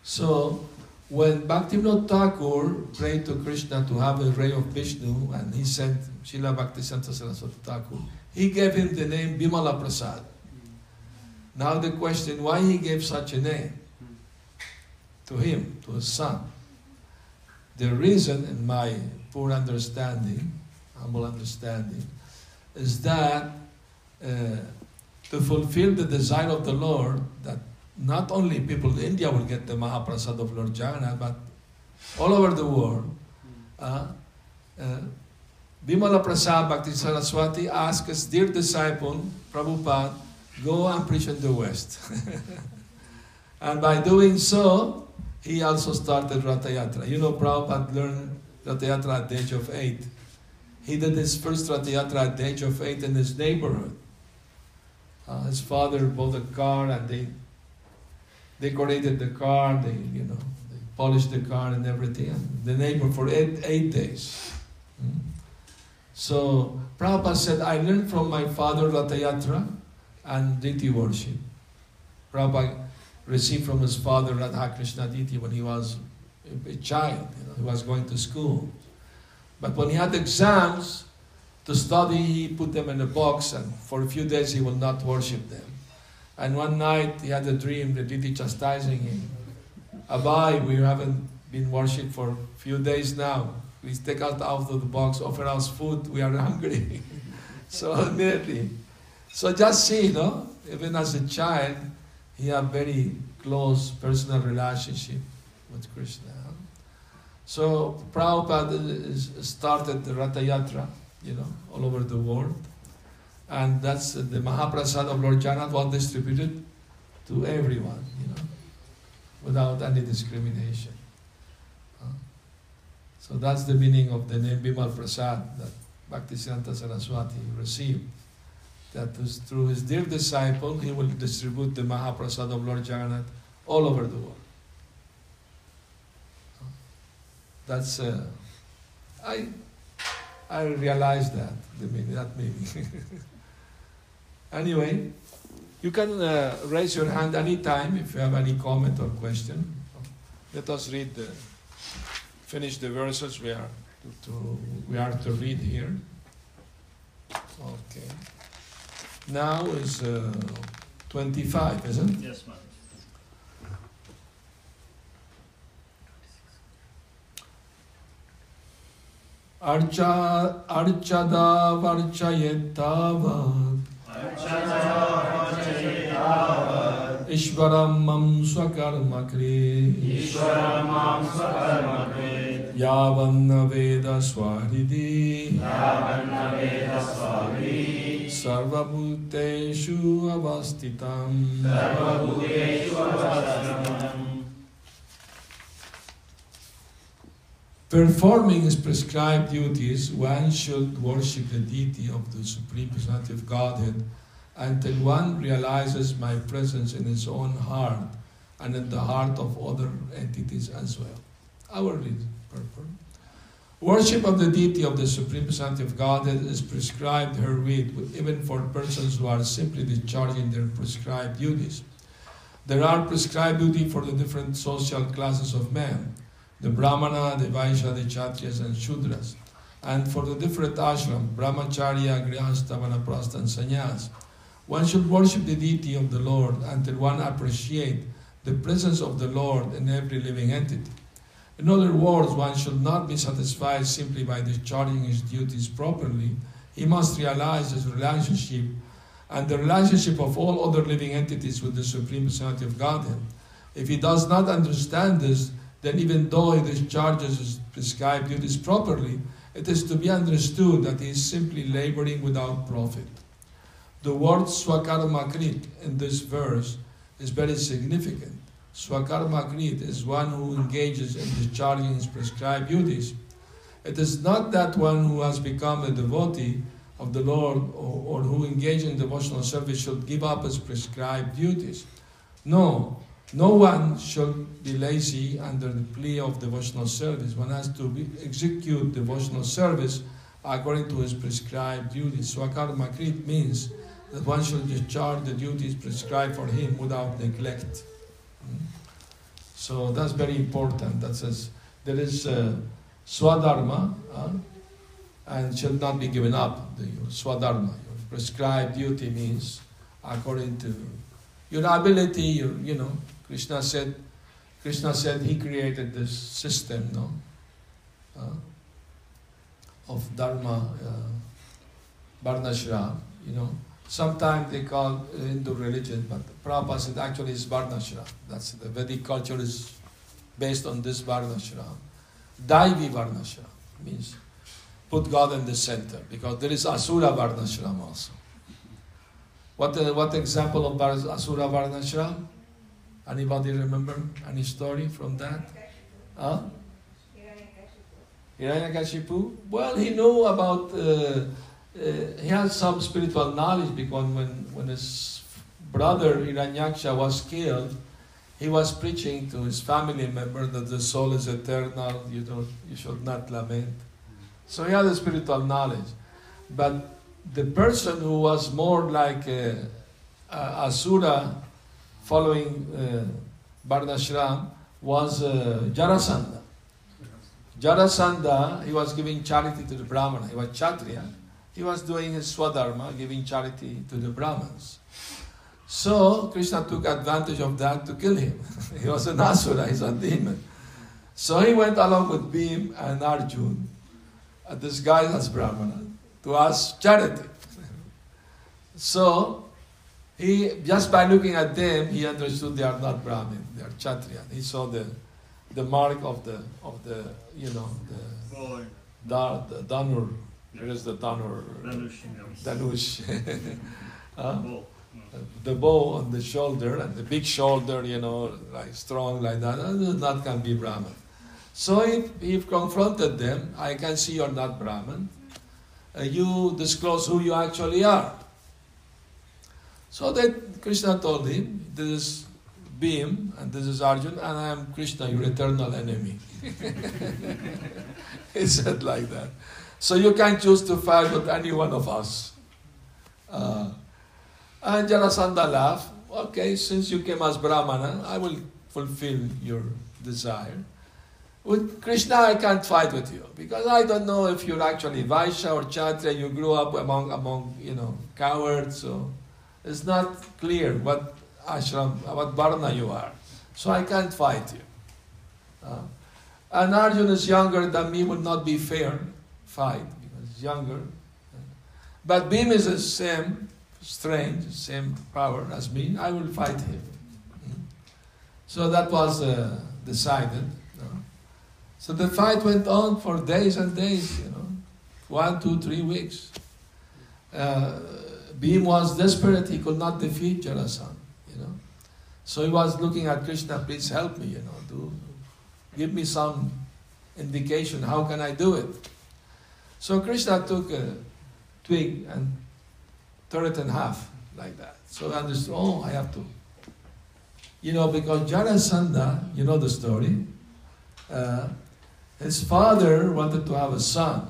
So when Bhaktivinoda Thakur prayed to Krishna to have a ray of Vishnu, and he sent Srila Bhaktisiddhanta Saraswati Thakur, he gave him the name Bimala Prasad. Now the question, why he gave such a name to him, to his son? The reason, in my poor understanding, humble understanding, is that uh, to fulfill the desire of the Lord, that not only people in India will get the Mahaprasad of Lord Jagannath, but all over the world. Uh, uh, Bimala Prasad Bhakti Saraswati asked dear disciple, Prabhupada, go and preach in the West. and by doing so, he also started Ratha Yatra. You know, Prabhupada learned Ratha Yatra at the age of eight. He did his first Ratha Yatra at the age of eight in his neighborhood. Uh, his father bought a car and they decorated the car, they, you know, they polished the car and everything. And the neighbor for eight, eight days. Mm. So Prabhupada said, I learned from my father Ratha Yatra and Deity worship. Prabhupada received from his father Radha Krishna Deity when he was a child, you know, he was going to school. But when he had exams to study, he put them in a box and for a few days he would not worship them. And one night he had a dream, the Deity chastising him. Abai, we haven't been worshipped for a few days now. Please take us out of the box, offer us food, we are hungry. so immediately. So just see, you know, even as a child, he had very close personal relationship with Krishna. So Prabhupada started the Ratha Yatra, you know, all over the world. And that's the Mahaprasad of Lord Jagannath was distributed to everyone, you know, without any discrimination. Uh, so that's the meaning of the name Bimal Prasad that Bhaktisiddhanta Saraswati received. That through his dear disciple, he will distribute the Mahaprasad of Lord Jagannath all over the world. That's uh, I I realized that the meaning that meaning. anyway, you can uh, raise your hand anytime if you have any comment or question. Let us read the finish the verses we are to, to we are to read here. Okay now is uh, 25, isn't it? Yes, ma'am. Archa, archada varchayettavad Ishwaram mam swakarma kre. Ishwaram mam swakarma kre. Yavanna veda swaridi. Yavanna veda swaridi. सर्वभूतेषु अवस्थितम् Performing his prescribed duties, one should worship the deity of the Supreme Personality of Godhead until one realizes my presence in his own heart and in the heart of other entities as well. Our reason, purpose. Worship of the deity of the Supreme Personality of Godhead is prescribed herewith, even for persons who are simply discharging their prescribed duties. There are prescribed duty for the different social classes of men the Brahmana, the Vaishya, the Kshatriyas, and Shudras. And for the different ashram, Brahmacharya, Grihastha, Vanaprastha, and Sannyas, one should worship the deity of the Lord until one appreciate the presence of the Lord in every living entity. In other words, one should not be satisfied simply by discharging his duties properly. He must realize his relationship and the relationship of all other living entities with the Supreme Personality of Godhead. If he does not understand this, then even though he discharges his prescribed duties properly, it is to be understood that he is simply laboring without profit. The word swakarma krit in this verse is very significant. Swakarma krit is one who engages in discharging his prescribed duties. It is not that one who has become a devotee of the Lord or, or who engages in devotional service should give up his prescribed duties. No, no one should be lazy under the plea of devotional service. One has to be, execute devotional service according to his prescribed duties. Swakarma krit means that one should discharge the duties prescribed for him without neglect. So that's very important. That says there is uh, swadharma uh, and should not be given up. The swadharma, your prescribed duty means according to your ability, your, you know, Krishna said, Krishna said he created this system, no, uh, of dharma, uh, varnashram. You know, sometimes they call Hindu religion, but Prabhupada said actually it's varnashram. That's the Vedic culture is based on this varnashram. Daivi varnashram means put God in the center because there is asura varnashram also. What, uh, what example of asura varnashram? Anybody remember any story from that? Huh? Hiranyakashipu? Well, he knew about, uh, he had some spiritual knowledge because when, when his brother Hiranyaksha was killed, he was preaching to his family member that the soul is eternal, you, don't, you should not lament. So he had a spiritual knowledge. But the person who was more like a, a Asura following uh, Varnashram was uh, Jarasandha. Jarasandha, he was giving charity to the Brahmana. He was Kshatriya. He was doing his Swadharma, giving charity to the Brahmins. So Krishna took advantage of that to kill him. he was an Asura, he's a demon. So he went along with Bhim and Arjun, uh, disguised as Brahmana, to ask charity. so he just by looking at them, he understood they are not Brahmin, they are Kshatriya. He saw the the mark of the of the you know the da, the Danur. Where is the Danur? Danush. huh? The bow on the shoulder and the big shoulder, you know, like strong like that. That can be Brahman. So if he confronted them, I can see you're not Brahman. Uh, you disclose who you actually are. So that Krishna told him, this is Bhim and this is Arjun and I am Krishna, your eternal enemy. he said like that. So you can choose to fight with any one of us. Uh, and Jarasandha laughed, okay, since you came as Brahmana, I will fulfill your desire. With Krishna, I can't fight with you because I don't know if you're actually Vaishya or Kshatriya. You grew up among among you know cowards, so it's not clear what ashram, what varna you are. So I can't fight you. Uh, and Arjun is younger than me, would not be fair fight because he's younger. But Bhim is the same strength, same power as me. I will fight him. So that was uh, decided. So the fight went on for days and days, you know, one, two, three weeks. Uh, Bhim was desperate, he could not defeat Jarasandha. You know. So he was looking at Krishna, please help me, you know, do, give me some indication, how can I do it? So Krishna took a twig and tore it in half, like that. So I understood, oh, I have to. You know, because Jarasandha, you know the story, uh, his father wanted to have a son.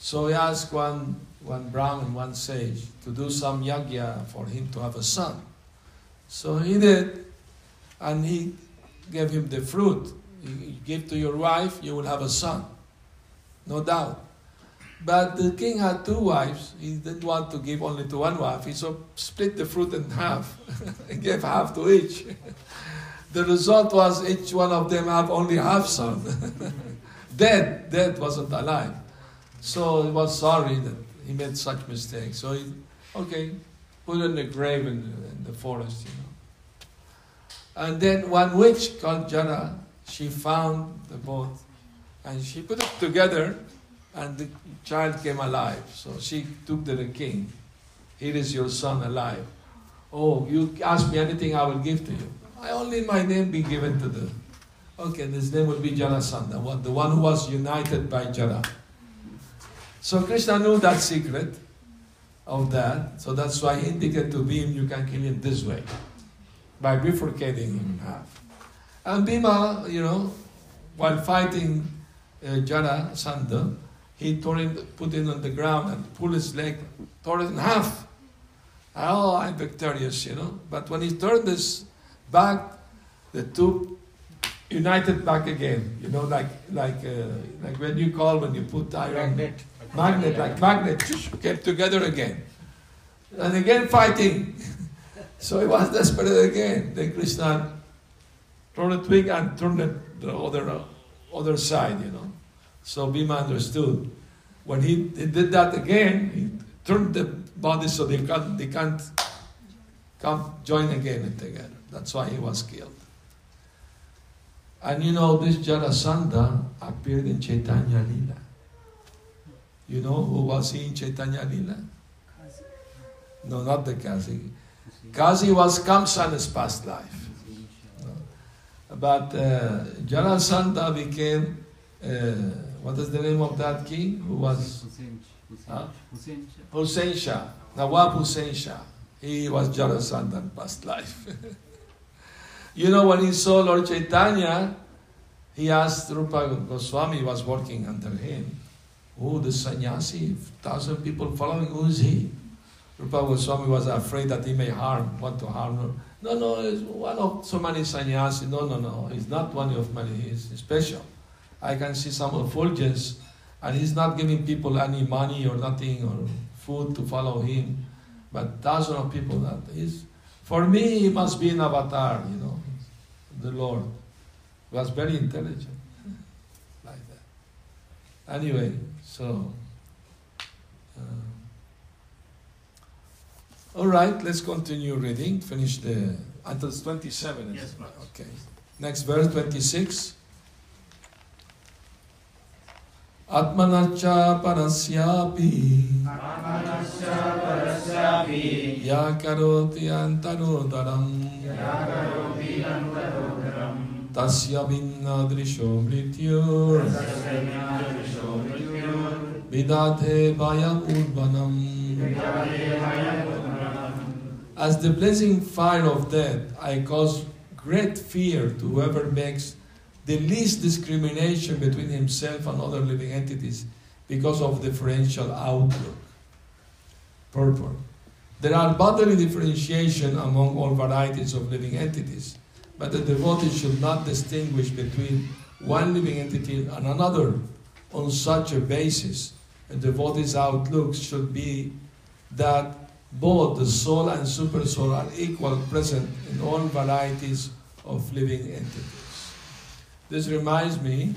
So he asked one, one Brahmin, one sage, to do some yagya for him to have a son. So he did, and he gave him the fruit. You give to your wife, you will have a son. No doubt. But the king had two wives. He didn't want to give only to one wife. He so split the fruit in half and gave half to each. the result was each one of them have only half son. dead, dead wasn't alive. So he was sorry that he made such mistakes. So he, okay, put in the grave in, in the forest, you know. And then one witch called Jara, she found the both and she put it together and the child came alive. So she took to the king. Here is your son alive. Oh, you ask me anything, I will give to you. I only my name be given to the. Okay, this name will be Jarasandha, the one who was united by Jara. So Krishna knew that secret of that. So that's why he indicated to Bhim, you can kill him this way by bifurcating him in half. And Bhima, you know, while fighting uh, Jara Sandha, he tore it, put it on the ground and pulled his leg, tore it in half. Oh, I'm victorious, you know. But when he turned his back, the two united back again. You know, like like uh, like when you call when you put iron magnet, magnet like magnet, kept together again, and again fighting. So he was desperate again. Then Krishna turned a twig and turned it the other, other side, you know. So Bhima understood. When he, he did that again, he turned the body so they can't, they can't come join again together. That's why he was killed. And you know, this Jarasandha appeared in Chaitanya Lila. You know who was he in Chaitanya Lila? No, not the Kazi. Kazi was Kamsa in his past life. But uh, Jarasandha became uh, what is the name of that king who was Hussein, Hussein, Huh? Hussein, Hussein Shah, Nawab Hussein Shah. He was Jarasandhan past life. you know, when he saw Lord Chaitanya, he asked Rupa Goswami, was working under him, Oh, the sannyasi, thousand people following, who is he? Rupa Goswami was afraid that he may harm, want to harm her. No, no, he's one of so many sannyasi. No, no, no, he's not one of many, he's special. I can see some effulgence, and he's not giving people any money or nothing or food to follow him, but thousands of people that is. For me, he must be an avatar, you know, the Lord. He was very intelligent, like that. Anyway, so. Uh, all right, let's continue reading. Finish the until 27. Yes? Okay. Next verse 26. Parasyapi parasyapi antarodaram antarodaram Tasya vinna drisho Tasya vinna drisho Vidate vayam urbanam Vidate vayam urbanam As the blazing fire of death, I cause great fear to whoever makes the least discrimination between himself and other living entities because of differential outlook. Purport. There are bodily differentiation among all varieties of living entities, but the devotee should not distinguish between one living entity and another on such a basis. A devotee's outlook should be that both the soul and super soul are equal present in all varieties of living entities. This reminds me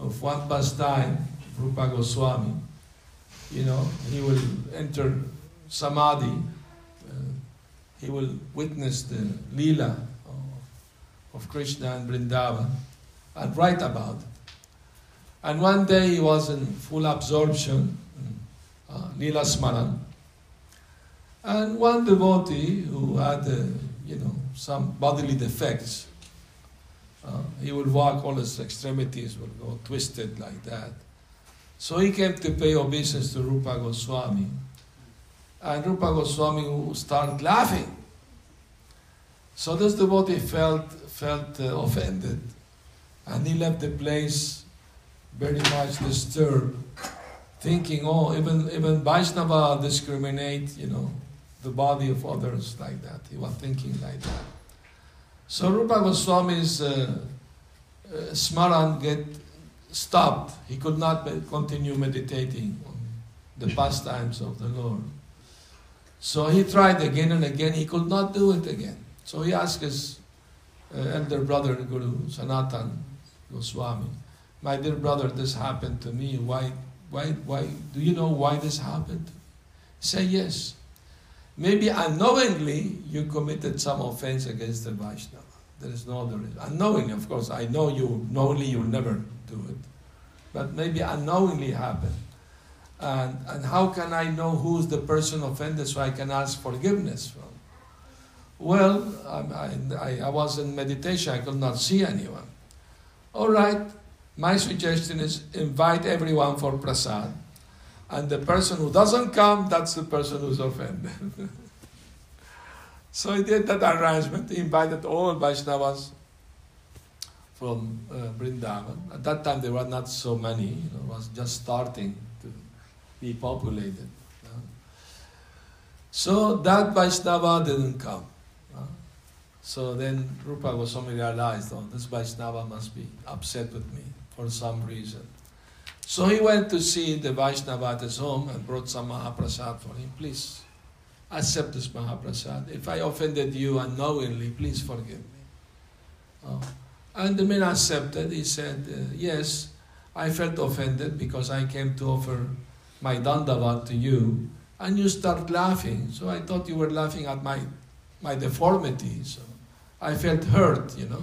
of one pastime, Rupa Goswami. You know, he will enter samadhi, uh, he will witness the lila of, of Krishna and Vrindavan and write about it. And one day he was in full absorption, uh, lila smaran, and one devotee who had, uh, you know, some bodily defects, he would walk, all his extremities would go twisted like that. So he came to pay obeisance to Rupa Goswami. And Rupa Goswami would start laughing. So this devotee felt, felt uh, offended. And he left the place very much disturbed, thinking, oh, even, even Vaishnava discriminate, you know, the body of others like that. He was thinking like that. So Rupa Goswami's uh, smaran get stopped. He could not continue meditating on the pastimes of the Lord. So he tried again and again. He could not do it again. So he asked his uh, elder brother, Guru Sanatan Goswami, "My dear brother, this happened to me. Why? Why? Why? Do you know why this happened?" Say yes. Maybe unknowingly you committed some offense against the Vaishnava. There is no other reason. Unknowingly, of course, I know you, knowingly you'll never do it. But maybe unknowingly happened. And, and how can I know who's the person offended so I can ask forgiveness from? Well, um, I, I, I was in meditation, I could not see anyone. All right, my suggestion is invite everyone for prasad. And the person who doesn't come, that's the person who's offended. so he did that arrangement. He invited all Vaishnavas from uh, Vrindavan. At that time, there were not so many. You know, it was just starting to be populated. So that Vaishnava didn't come. So then Rupa Goswami realized, oh, this Vaishnava must be upset with me for some reason. So he went to see the Vaishnava at his home and brought some Mahaprasad for him. Please accept this Mahaprasad. If I offended you unknowingly, please forgive me. Oh. And the man accepted. He said, uh, Yes, I felt offended because I came to offer my dandavat to you. And you start laughing. So I thought you were laughing at my, my deformity. So I felt hurt, you know.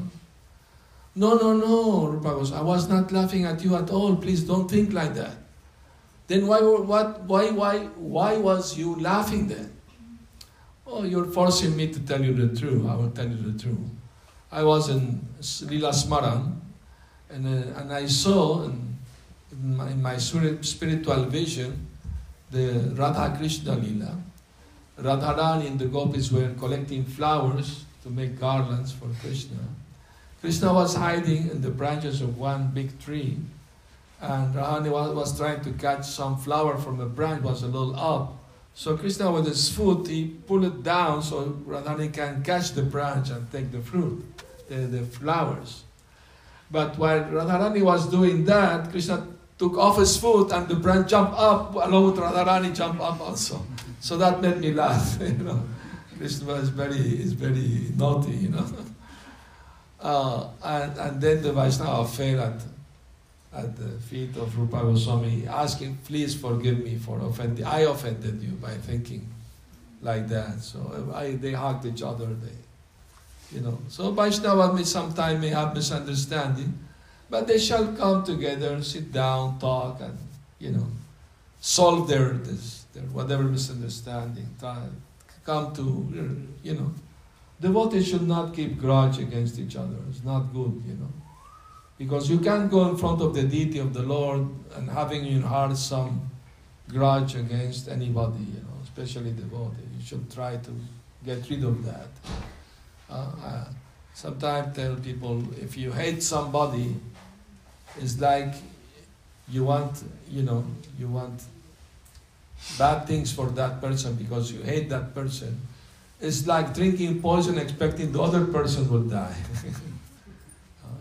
No, no, no, Rupa Goswami, I was not laughing at you at all. Please don't think like that. Then why, what, why, why, why was you laughing then? Oh, you're forcing me to tell you the truth. I will tell you the truth. I was in Lila Smaran, And, uh, and I saw in, in, my, in my spiritual vision the Radha Krishna Lila. Radharani and the gopis were collecting flowers to make garlands for Krishna. Krishna was hiding in the branches of one big tree, and Radharani was, was trying to catch some flower from a branch, was a little up. So Krishna, with his foot, he pulled it down so Radharani can catch the branch and take the fruit, the, the flowers. But while Radharani was doing that, Krishna took off his foot and the branch jumped up along with Radharani jumped up also. So that made me laugh, you know. Krishna is very, is very naughty, you know. Uh, and, and then the Vaishnava fell at, at the feet of Rupa Goswami, asking, please forgive me for offending. I offended you by thinking like that. So I, they hugged each other. They, you know. So Vaishnava may sometime may have misunderstanding, but they shall come together, sit down, talk, and you know, solve their this, their whatever misunderstanding. Try, come to you know Devotees should not keep grudge against each other. It's not good, you know. Because you can't go in front of the deity of the Lord and having in heart some grudge against anybody, you know, especially devotee. You should try to get rid of that. Uh, I sometimes tell people if you hate somebody, it's like you want, you know, you want bad things for that person because you hate that person it's like drinking poison expecting the other person will die.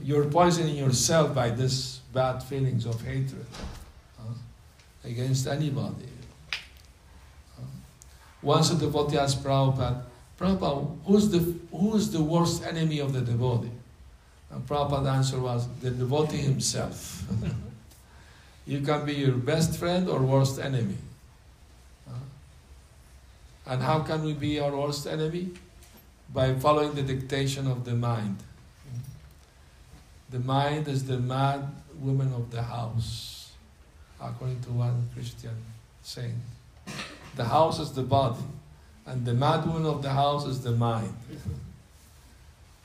uh, you're poisoning yourself by this bad feelings of hatred uh, against anybody. Uh, once a devotee asked Prabhupada, Prabhupada, who's the, who's the worst enemy of the devotee? And Prabhupada's answer was, the devotee himself. you can be your best friend or worst enemy. And how can we be our worst enemy? By following the dictation of the mind. The mind is the mad woman of the house, according to one Christian saying. The house is the body, and the mad woman of the house is the mind.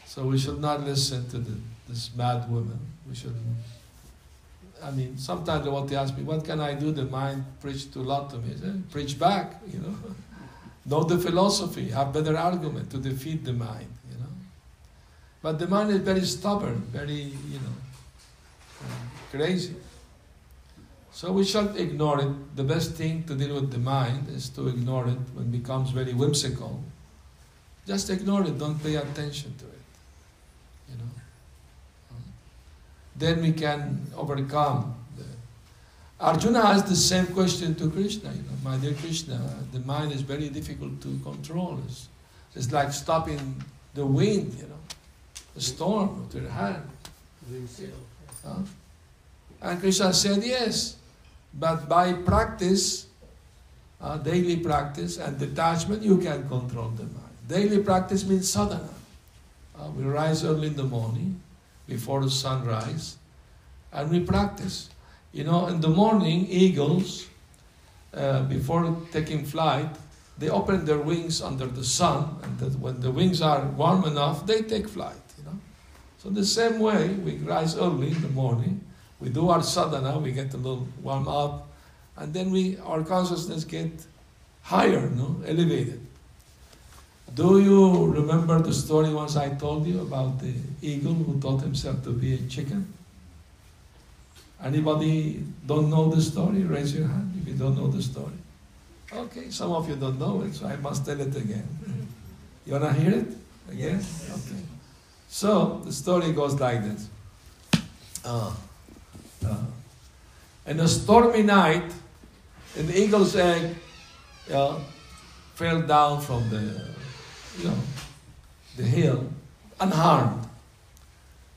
So we should not listen to the, this mad woman. We should. I mean, sometimes they want to ask me, "What can I do?" The mind preach too lot to me. I say, preach back, you know. Know the philosophy, have better argument to defeat the mind. But the mind is very stubborn, very, you know, crazy. So we should ignore it. The best thing to deal with the mind is to ignore it when it becomes very whimsical. Just ignore it, don't pay attention to it. You know. Then we can overcome Arjuna asked the same question to Krishna, you know, my dear Krishna, the mind is very difficult to control. It's, it's like stopping the wind, you know, the storm with your hand. Huh? And Krishna said, yes, but by practice, uh, daily practice and detachment, you can control the mind. Daily practice means sadhana. Uh, we rise early in the morning, before the sunrise, and we practice. You know, in the morning, eagles, uh, before taking flight, they open their wings under the sun, and when the wings are warm enough, they take flight. So the same way, we rise early in the morning, we do our sadhana, we get a little warm up, and then we our consciousness get higher, no, elevated. Do you remember the story once I told you about the eagle who taught himself to be a chicken? Anybody don't know the story? Raise your hand if you don't know the story. Okay, some of you don't know it, so I must tell it again. Mm-hmm. You wanna hear it again? Yes. Okay. So the story goes like this. Uh, uh, in a stormy night, an eagle's egg uh, fell down from the, you know, the hill unharmed.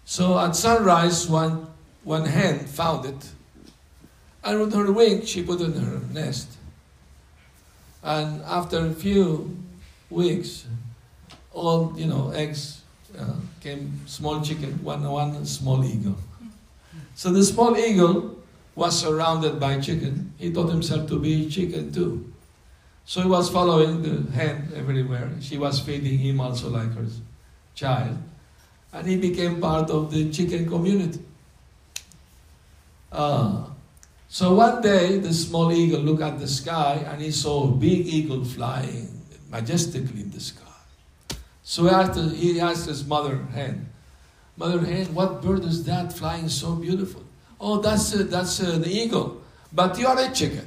So at sunrise, one one hen found it, and with her wing she put it in her nest. And after a few weeks, all you know eggs uh, came small chicken, one one small eagle. So the small eagle was surrounded by chicken. He thought himself to be chicken too. So he was following the hen everywhere. She was feeding him also like her child. And he became part of the chicken community. Uh, so one day, the small eagle looked at the sky and he saw a big eagle flying majestically in the sky. So he asked, he asked his mother hen, Mother hen, what bird is that flying so beautiful? Oh, that's, uh, that's the eagle. But you are a chicken.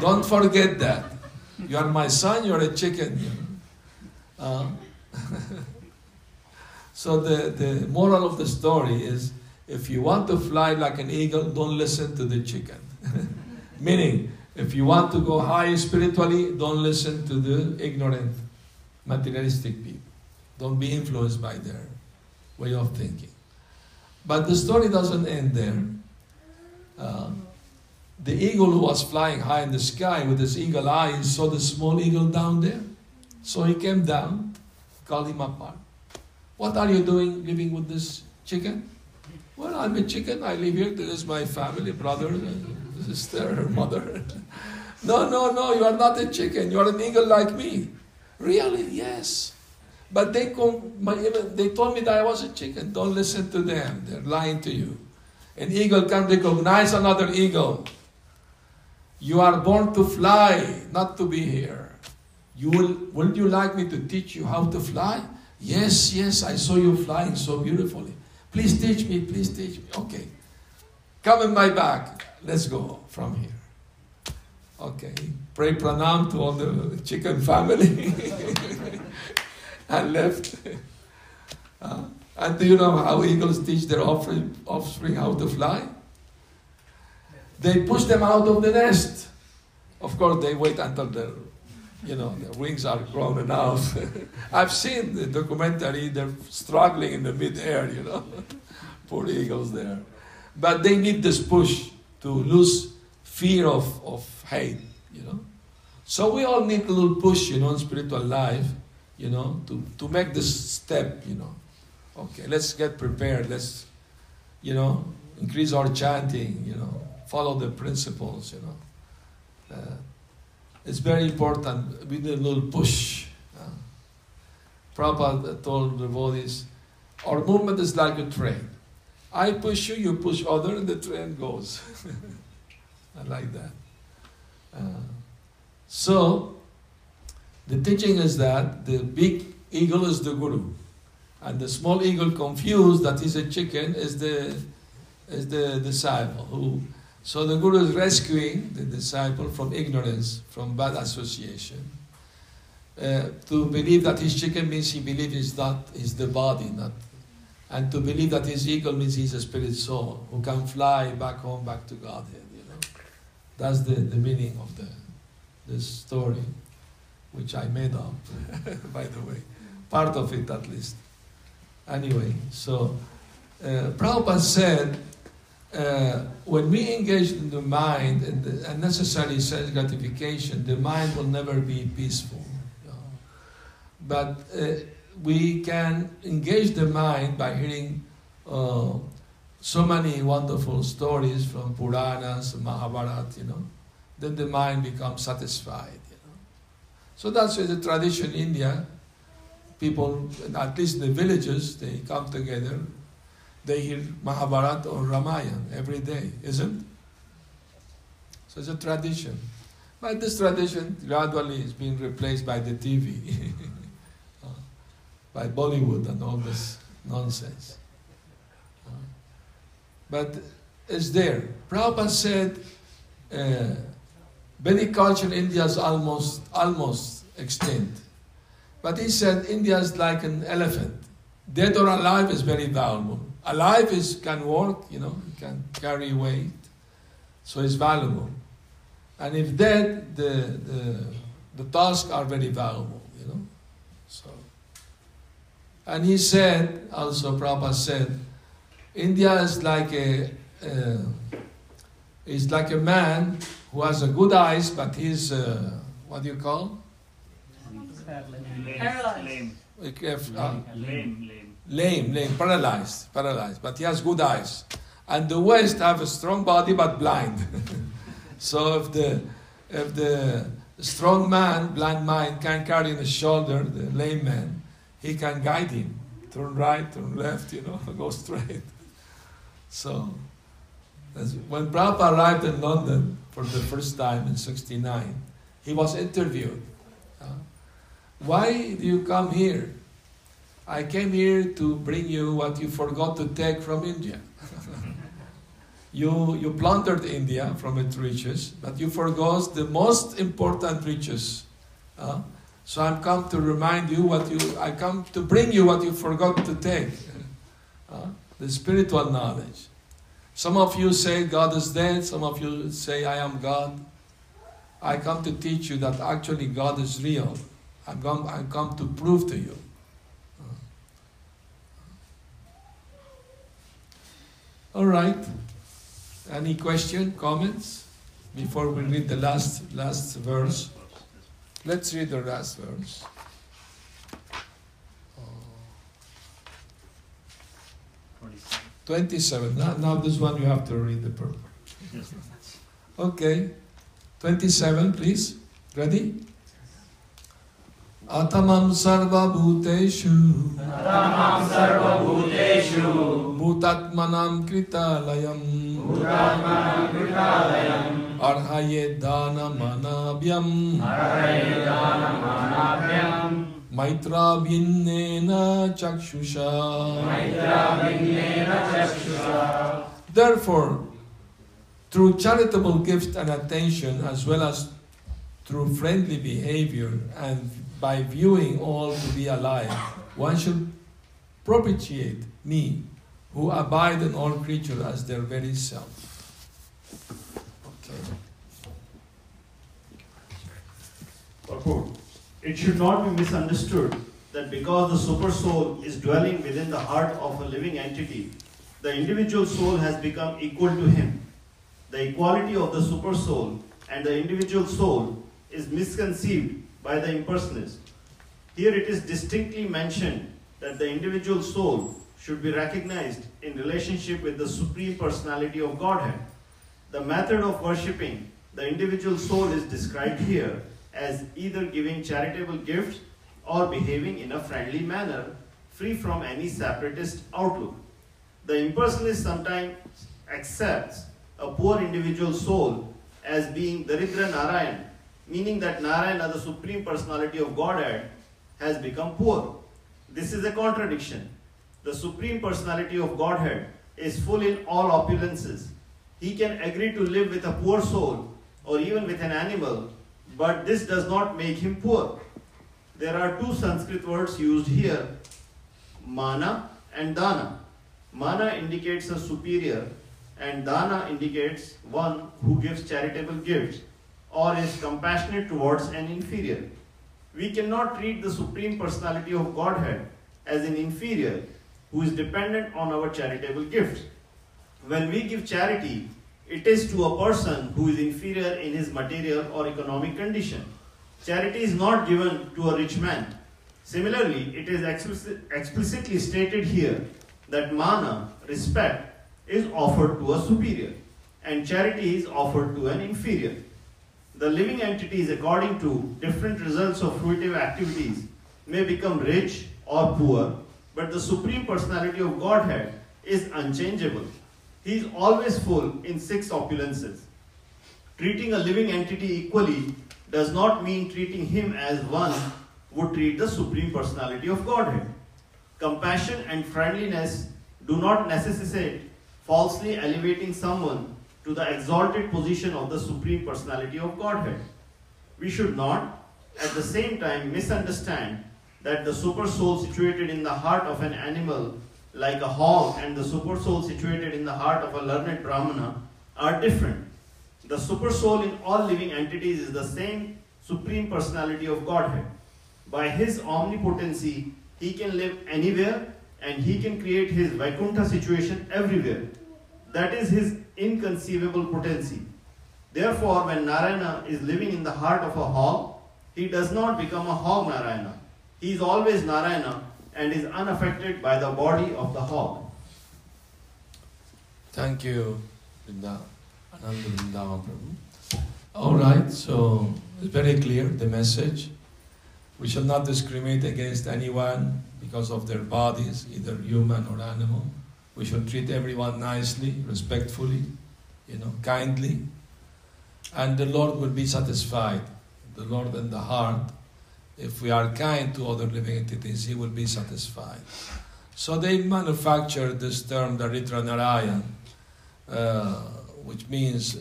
Don't forget that. You are my son, you are a chicken. Uh, so the, the moral of the story is if you want to fly like an eagle, don't listen to the chicken. Meaning, if you want to go high spiritually, don't listen to the ignorant, materialistic people. Don't be influenced by their way of thinking. But the story doesn't end there. Uh, the eagle who was flying high in the sky with his eagle eyes saw the small eagle down there. So he came down, called him apart. What are you doing living with this chicken? Well, I'm a chicken. I live here. This is my family, brother, sister, mother. no, no, no, you are not a chicken. You are an eagle like me. Really? Yes. But they, they told me that I was a chicken. Don't listen to them. They're lying to you. An eagle can recognize another eagle. You are born to fly, not to be here. You will, would you like me to teach you how to fly? Yes, yes, I saw you flying so beautifully. Please teach me, please teach me. Okay. Come in my back. Let's go from here. Okay. Pray pranam to all the chicken family. and left. Uh, and do you know how eagles teach their offspring, how to fly? They push them out of the nest. Of course, they wait until their, you know, their wings are grown enough. I've seen the documentary, they're struggling in the mid-air, you know. Poor eagles there. But they need this push to lose fear of, of hate, you know. So we all need a little push, you know, in spiritual life, you know, to, to make this step, you know. Okay, let's get prepared. Let's, you know, increase our chanting, you know, follow the principles, you know. Uh, it's very important. We need a little push. Uh, Prabhupada told the devotees, our movement is like a train. I push you, you push other, and the train goes. I like that. Uh, so, the teaching is that the big eagle is the guru, and the small eagle, confused that he's a chicken, is the is the disciple who so the Guru is rescuing the disciple from ignorance, from bad association. Uh, to believe that his chicken means he believes he's he's the body, not and to believe that his eagle means he's a spirit soul who can fly back home, back to Godhead, you know. That's the, the meaning of the this story, which I made up, by the way. Part of it at least. Anyway, so uh, Prabhupada said uh, when we engage in the mind and the unnecessary sense gratification, the mind will never be peaceful. You know? But uh, we can engage the mind by hearing uh, so many wonderful stories from Puranas, Mahabharata, you know. Then the mind becomes satisfied. So that's the tradition in India. People, at least the villages, they come together they hear Mahabharata or Ramayana every day, isn't? It? So it's a tradition. But this tradition gradually is being replaced by the TV, uh, by Bollywood and all this nonsense. Uh, but it's there. Prabhupada said, uh, Vedic culture in India is almost, almost extinct. But he said India is like an elephant. Dead or alive is very valuable. Alive is can work, you know, can carry weight, so it's valuable. And if dead, the the the tasks are very valuable, you know. So, and he said also, Prabhupada said, India is like a uh, is like a man who has a good eyes, but he's uh, what do you call? Paralyzed. Lame. Uh, Lame. Lame. lame, lame, paralyzed, paralyzed, but he has good eyes. And the West have a strong body but blind. so if the if the strong man, blind man, can carry in his shoulder the lame man, he can guide him. Turn right, turn left, you know, go straight. So When Prabhupada arrived in London for the first time in 69, he was interviewed. Uh, Why do you come here? I came here to bring you what you forgot to take from India. you, you plundered India from its riches, but you forgot the most important riches. Uh, so I'm come to remind you what you, I come to bring you what you forgot to take. Uh, the spiritual knowledge. Some of you say God is dead, some of you say I am God. I come to teach you that actually God is real. I'm come, I come to prove to you. Uh-huh. All right. Any question, comments before we read the last last verse? Let's read the last verse. 27. Now, now this one you have to read the purpose. Okay. 27, please. Ready? Atamam sarva bhuteshu Atamam sarvabhuteshu bhutatmanam kritalayam Bhutatmanam kritalayam arhaye dana manabhyam Arayedanam maitra bhinnena chakshusha Maitra vignena chakshusha Therefore, through charitable gift and attention, as well as through friendly behavior and by viewing all to be alive, one should propitiate me, who abide in all creatures as their very self. Okay. Purport. It should not be misunderstood that because the super soul is dwelling within the heart of a living entity, the individual soul has become equal to him. The equality of the super soul and the individual soul is misconceived by the impersonalist. Here it is distinctly mentioned that the individual soul should be recognized in relationship with the Supreme Personality of Godhead. The method of worshipping the individual soul is described here as either giving charitable gifts or behaving in a friendly manner, free from any separatist outlook. The impersonalist sometimes accepts a poor individual soul as being Daridra Narayan, meaning that Narayana, the Supreme Personality of Godhead, has become poor. This is a contradiction. The Supreme Personality of Godhead is full in all opulences. He can agree to live with a poor soul or even with an animal, but this does not make him poor. There are two Sanskrit words used here mana and dana. Mana indicates a superior, and dana indicates one who gives charitable gifts or is compassionate towards an inferior. We cannot treat the Supreme Personality of Godhead as an inferior who is dependent on our charitable gifts. When we give charity, it is to a person who is inferior in his material or economic condition. Charity is not given to a rich man. Similarly, it is explicitly stated here that mana, respect, is offered to a superior and charity is offered to an inferior. The living entities, according to different results of fruitive activities, may become rich or poor, but the Supreme Personality of Godhead is unchangeable. He is always full in six opulences. Treating a living entity equally does not mean treating him as one would treat the Supreme Personality of Godhead. Compassion and friendliness do not necessitate falsely elevating someone to the exalted position of the Supreme Personality of Godhead. We should not, at the same time, misunderstand that the super soul situated in the heart of an animal, like a hog, and the super soul situated in the heart of a learned Brahmana are different. The super soul in all living entities is the same Supreme Personality of Godhead. By his omnipotency, he can live anywhere and he can create his Vaikuntha situation everywhere. That is his inconceivable potency. Therefore, when Narayana is living in the heart of a hog, he does not become a hog Narayana. He is always Narayana and is unaffected by the body of the hog. Thank you, Ananda Vrindavan Prabhu. All right, so it's very clear the message. We shall not discriminate against anyone because of their bodies, either human or animal. We should treat everyone nicely, respectfully, you know, kindly, and the Lord will be satisfied. The Lord in the heart, if we are kind to other living entities, He will be satisfied. So they manufactured this term, Daridra Narayan, uh, which means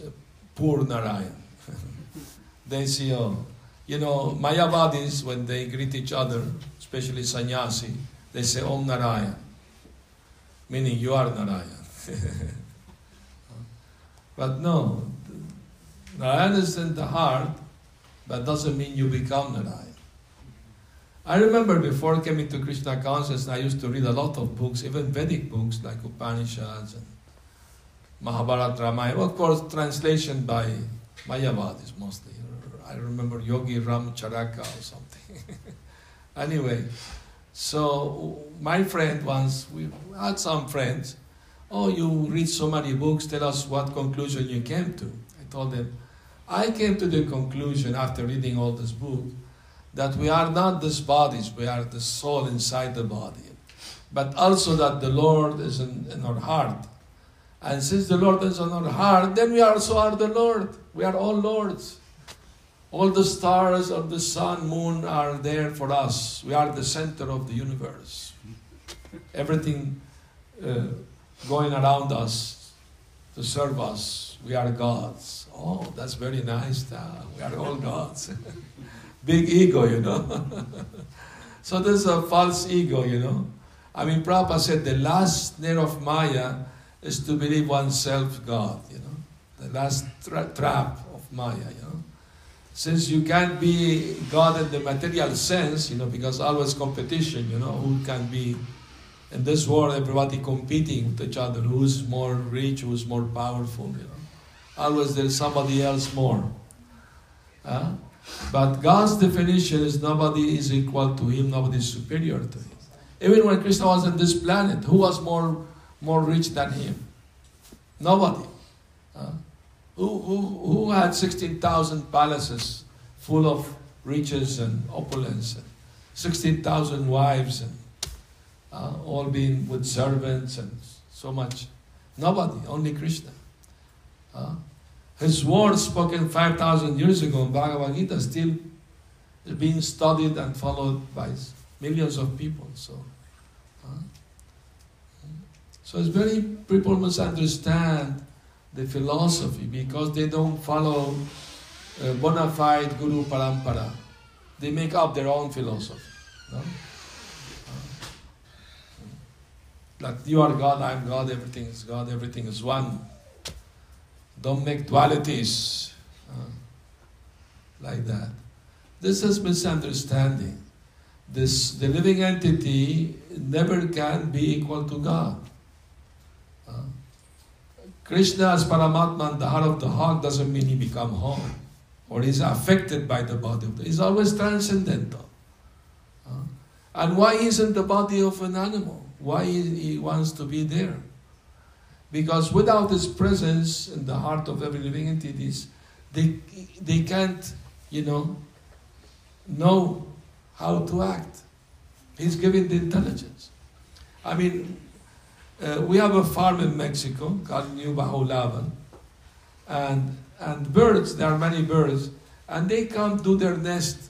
poor Narayan. they see, oh, you know, Mayavadis, when they greet each other, especially sannyasi, they say Om Narayan, meaning you are Narayan. but no, Narayan is in the heart, but doesn't mean you become Narayan. I remember before coming to Krishna consciousness, I used to read a lot of books, even Vedic books like Upanishads and Mahabharata, Ramayana. Of course, translation by Mayavadis mostly. I remember Yogi Ram Charaka or something. anyway, so my friend once, we had some friends, oh, you read so many books, tell us what conclusion you came to. I told them, I came to the conclusion after reading all this book that we are not these bodies, we are the soul inside the body. But also that the Lord is in, in our heart. And since the Lord is in our heart, then we also are the Lord. We are all Lords. All the stars of the sun, moon are there for us. We are the center of the universe. Everything uh, going around us to serve us, we are gods. Oh, that's very nice. Uh, we are all gods. Big ego, you know. so there's a false ego, you know. I mean, Prabhupada said the last snare of Maya is to believe oneself God, you know. The last tra- trap of Maya, you know. Since you can't be God in the material sense, you know, because always competition, you know, who can be in this world, everybody competing with each other, who's more rich, who's more powerful, you know. Always there's somebody else more. Huh? But God's definition is nobody is equal to Him, nobody is superior to Him. Even when Krishna was on this planet, who was more, more rich than Him? Nobody. Who, who, who had 16,000 palaces full of riches and opulence, and 16,000 wives, and uh, all being with servants and so much? Nobody, only Krishna. His words spoken 5,000 years ago in Bhagavad Gita still is being studied and followed by millions of people. So, uh, so it's very, people must understand the philosophy because they don't follow uh, bona fide Guru Parampara. They make up their own philosophy. No? Uh, like you are God, I am God, everything is God, everything is one. Don't make dualities uh, like that. This is misunderstanding. This the living entity never can be equal to God. Uh, Krishna as Paramatman, the heart of the heart, doesn't mean he become whole or is affected by the body of the. He's always transcendental. Uh, and why isn't the body of an animal? Why he wants to be there? Because without His presence in the heart of every living entities, they, they can't, you know, know how to act. He's giving the intelligence. I mean, uh, we have a farm in Mexico called New Bahulavan, and and birds. There are many birds, and they come to their nest,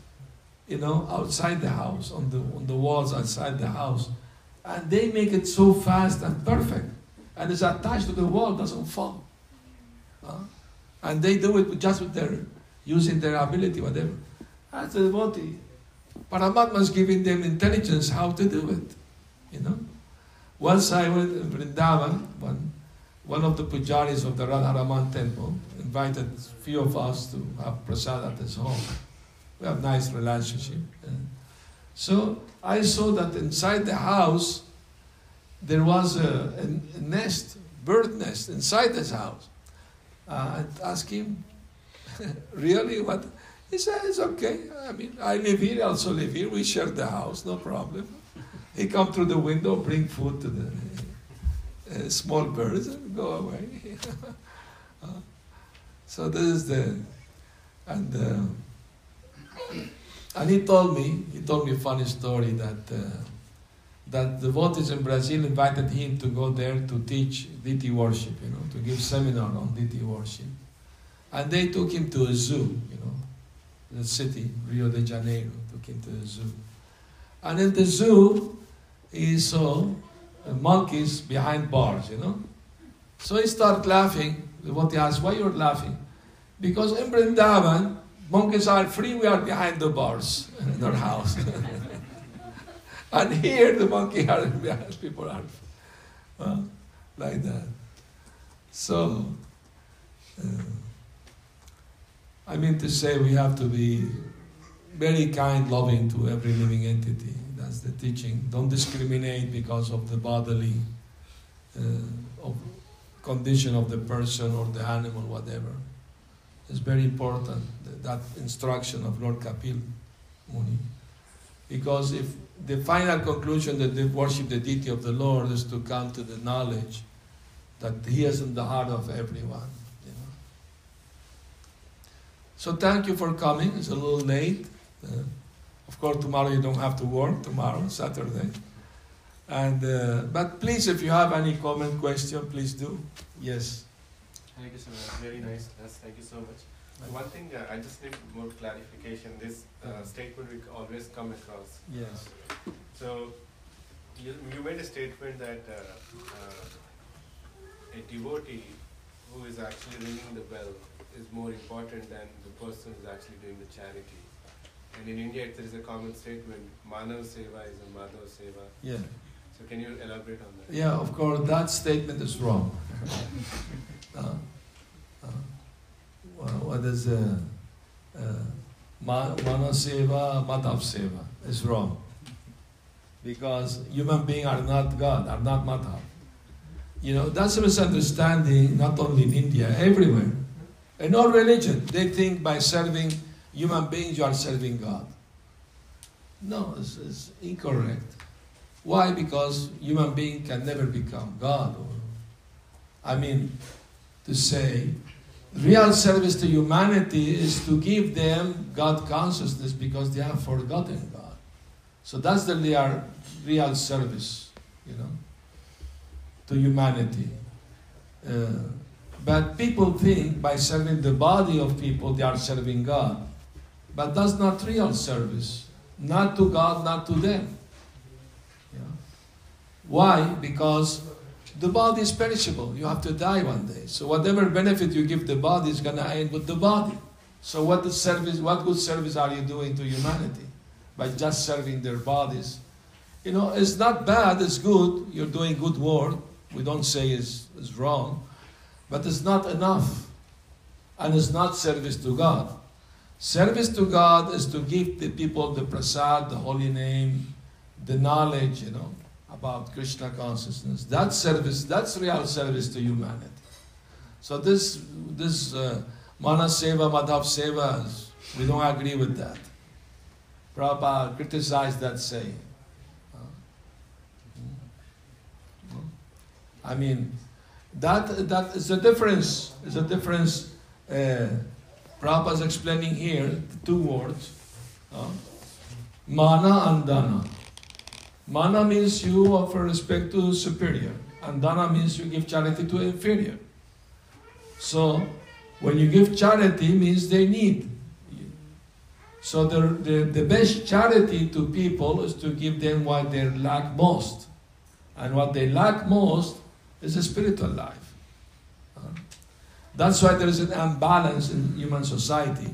you know, outside the house on the on the walls outside the house, and they make it so fast and perfect and is attached to the wall, doesn't fall. Uh, and they do it just with their, using their ability, whatever. That's the devotee. Paramatma is giving them intelligence how to do it. You know? Once I went in Vrindavan, one, one of the pujaris of the Radharaman temple invited a few of us to have prasad at his home. We have nice relationship. So I saw that inside the house there was a, a, nest, bird nest inside this house. Uh, I asked him, really? What? He said, it's okay. I mean, I live here, also live here. We share the house, no problem. He come through the window, bring food to the uh, small birds, and go away. uh, so this is the, and uh, and he told me, he told me a funny story that uh, that devotees in Brazil invited him to go there to teach deity worship, you know, to give seminar on deity worship. And they took him to a zoo, you know, the city, Rio de Janeiro, took him to the zoo. And in the zoo, he saw uh, monkeys behind bars, you know. So he started laughing. The devotee asked, why you're laughing? Because in Vrindavan, monkeys are free, we are behind the bars in our house. and here the monkey are people are well, like that. So, uh, I mean to say we have to be very kind, loving to every living entity. That's the teaching. Don't discriminate because of the bodily uh, of condition of the person or the animal, whatever. It's very important that instruction of Lord Kapil Muni. Because if the final conclusion that they worship the deity of the Lord is to come to the knowledge that He is in the heart of everyone. You know. So thank you for coming. It's a little late. Uh, of course, tomorrow you don't have to work. Tomorrow, Saturday. And uh, but please, if you have any comment, question, please do. Yes. Thank you so much. Very nice. Yes, thank you so much. One thing uh, I just need more clarification. This uh, statement we always come across. Yes. So you, you made a statement that uh, uh, a devotee who is actually ringing the bell is more important than the person who is actually doing the charity. And in India, there is a common statement: "Manav seva is a Madhav seva." Yeah. So can you elaborate on that? Yeah, of course, that statement is wrong. what is uh, uh, Mana Seva, Madhav Seva is wrong. Because human beings are not God, are not Madhav. You know, that's a misunderstanding not only in India, everywhere. In all religion, they think by serving human beings you are serving God. No, it's, it's incorrect. Why? Because human being can never become God. I mean, to say real service to humanity is to give them God consciousness because they have forgotten God. So that's the real, real service, you know, to humanity. Uh, but people think by serving the body of people they are serving God. But that's not real service. Not to God, not to them. Why? Because the body is perishable. You have to die one day. So whatever benefit you give the body is gonna end with the body. So what the service what good service are you doing to humanity? By just serving their bodies. You know, it's not bad, it's good. You're doing good work. We don't say it's, it's wrong. But it's not enough. And it's not service to God. Service to God is to give the people the prasad, the holy name, the knowledge, you know about Krishna consciousness. That service, that's real service to humanity. So this, this uh, Mana Seva, Madhav Seva, we don't agree with that. Prabhupada criticized that saying. I mean, that that is a difference. Is a difference. Uh, is explaining here two words: uh, mana and dana. Mana means you offer respect to superior, and dana means you give charity to inferior. So, when you give charity, means they need. So the, the, the best charity to people is to give them what they lack most. And what they lack most is a spiritual life. That's why there is an imbalance in human society.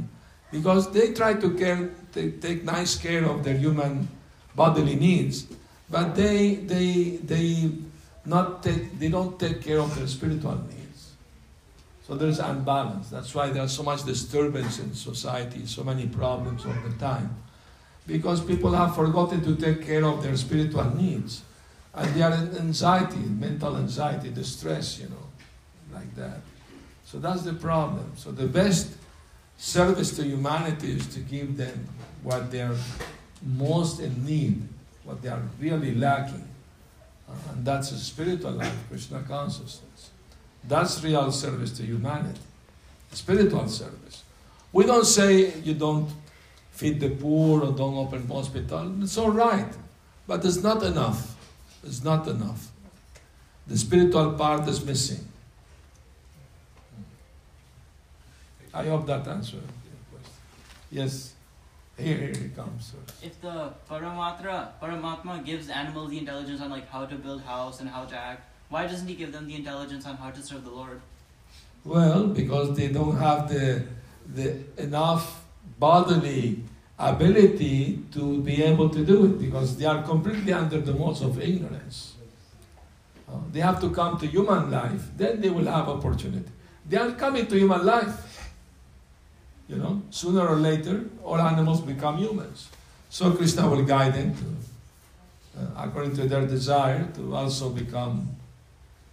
Because they try to care, they take nice care of their human bodily needs, but they, they, they, not take, they don't take care of their spiritual needs. So there's unbalance. That's why there's so much disturbance in society, so many problems all the time. Because people have forgotten to take care of their spiritual needs. And they are in anxiety, mental anxiety, distress, you know, like that. So that's the problem. So the best service to humanity is to give them what they're most in need what they are really lacking. Uh, and that's a spiritual life, Krishna consciousness. That's real service to humanity, spiritual service. We don't say you don't feed the poor or don't open hospital. It's all right, but it's not enough. It's not enough. The spiritual part is missing. I hope that answers your question. Yes, here, it comes. If the Paramatra, Paramatma gives animals the intelligence on like how to build house and how to act, why doesn't he give them the intelligence on how to serve the Lord? Well, because they don't have the, the enough bodily ability to be able to do it because they are completely under the modes of ignorance. Uh, they have to come to human life, then they will have opportunity. They are coming to human life. You know, sooner or later, all animals become humans. So Krishna will guide them to, uh, according to their desire, to also become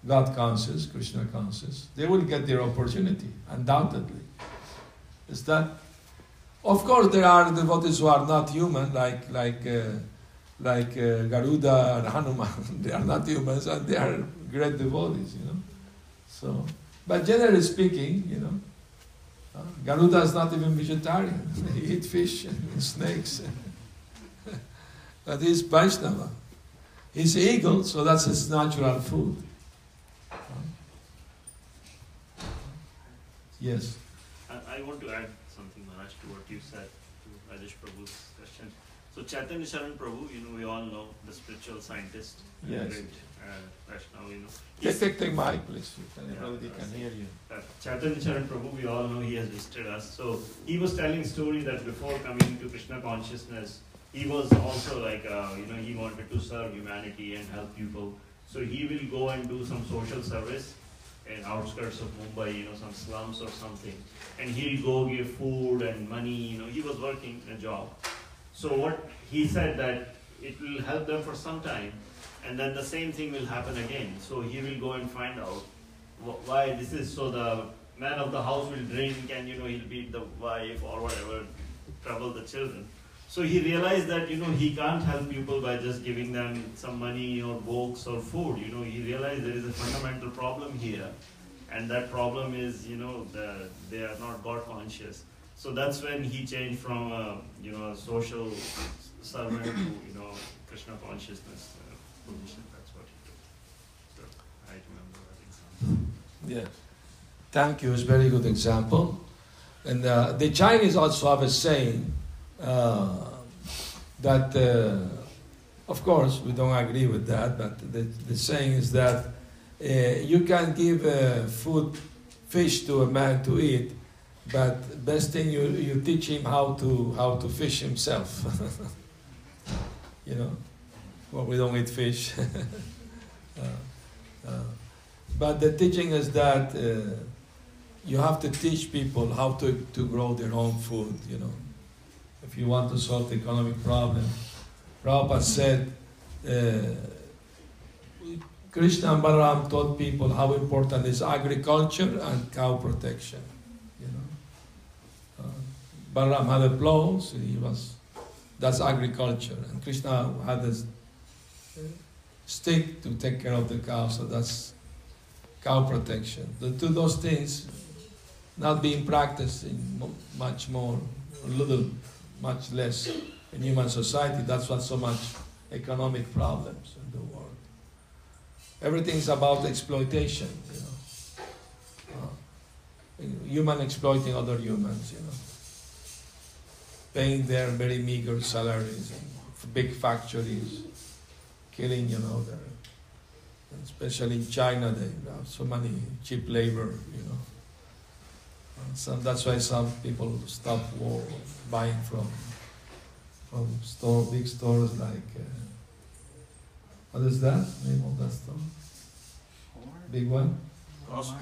God conscious, Krishna conscious. They will get their opportunity, undoubtedly. Is that? Of course, there are devotees who are not human, like like uh, like uh, Garuda and Hanuman. they are not humans, and they are great devotees, you know. So, but generally speaking, you know, uh, Garuda is not even vegetarian. he eats fish and snakes. but he's Vaishnava. He's eagle, so that's his natural food. Yes. I, I want to add something, Maharaj, to what you said to Rajesh Prabhu's question. So Chaitanya Charan Prabhu, you know, we all know the spiritual scientist, Yes. great uh, Vaishnava, you know. Take, take, take mic, please. Yeah, everybody can hear you. uh, Chaitanya Charan Prabhu, we all know he has visited us. So he was telling story that before coming to Krishna consciousness, he was also like, uh, you know, he wanted to serve humanity and help people. So he will go and do some social service in outskirts of Mumbai, you know, some slums or something. And he'll go give food and money, you know, he was working a job. So what he said that it will help them for some time and then the same thing will happen again. So he will go and find out wh- why this is so the man of the house will drink and you know he'll beat the wife or whatever trouble the children. So he realized that you know he can't help people by just giving them some money or books or food. You know he realized there is a fundamental problem here. And that problem is you know the, they are not god conscious. So that's when he changed from a you know a social servant to you know krishna consciousness Yes. Thank you. It's a very good example. And uh, the Chinese also have a saying uh, that, uh, of course, we don't agree with that, but the, the saying is that uh, you can give uh, food, fish to a man to eat, but best thing you, you teach him how to how to fish himself. you know, well, we don't eat fish. uh, uh, but the teaching is that uh, you have to teach people how to, to grow their own food, you know. If you want to solve the economic problem. Prabhupada said, uh, Krishna and Balaram taught people how important is agriculture and cow protection, you know. Uh, Balaram had a plow, so he was, that's agriculture. And Krishna had a stick to take care of the cow, so that's cow protection. The those things not being practiced in much more, a little, much less in human society. That's what so much economic problems in the world. Everything's about exploitation, you know. Uh, human exploiting other humans, you know. Paying their very meager salaries big factories, killing, you know, their especially in China, they have so many cheap labor, you know. And So that's why some people stop war, buying from from store, big stores like uh, what is that name of that store? Big one? Cost-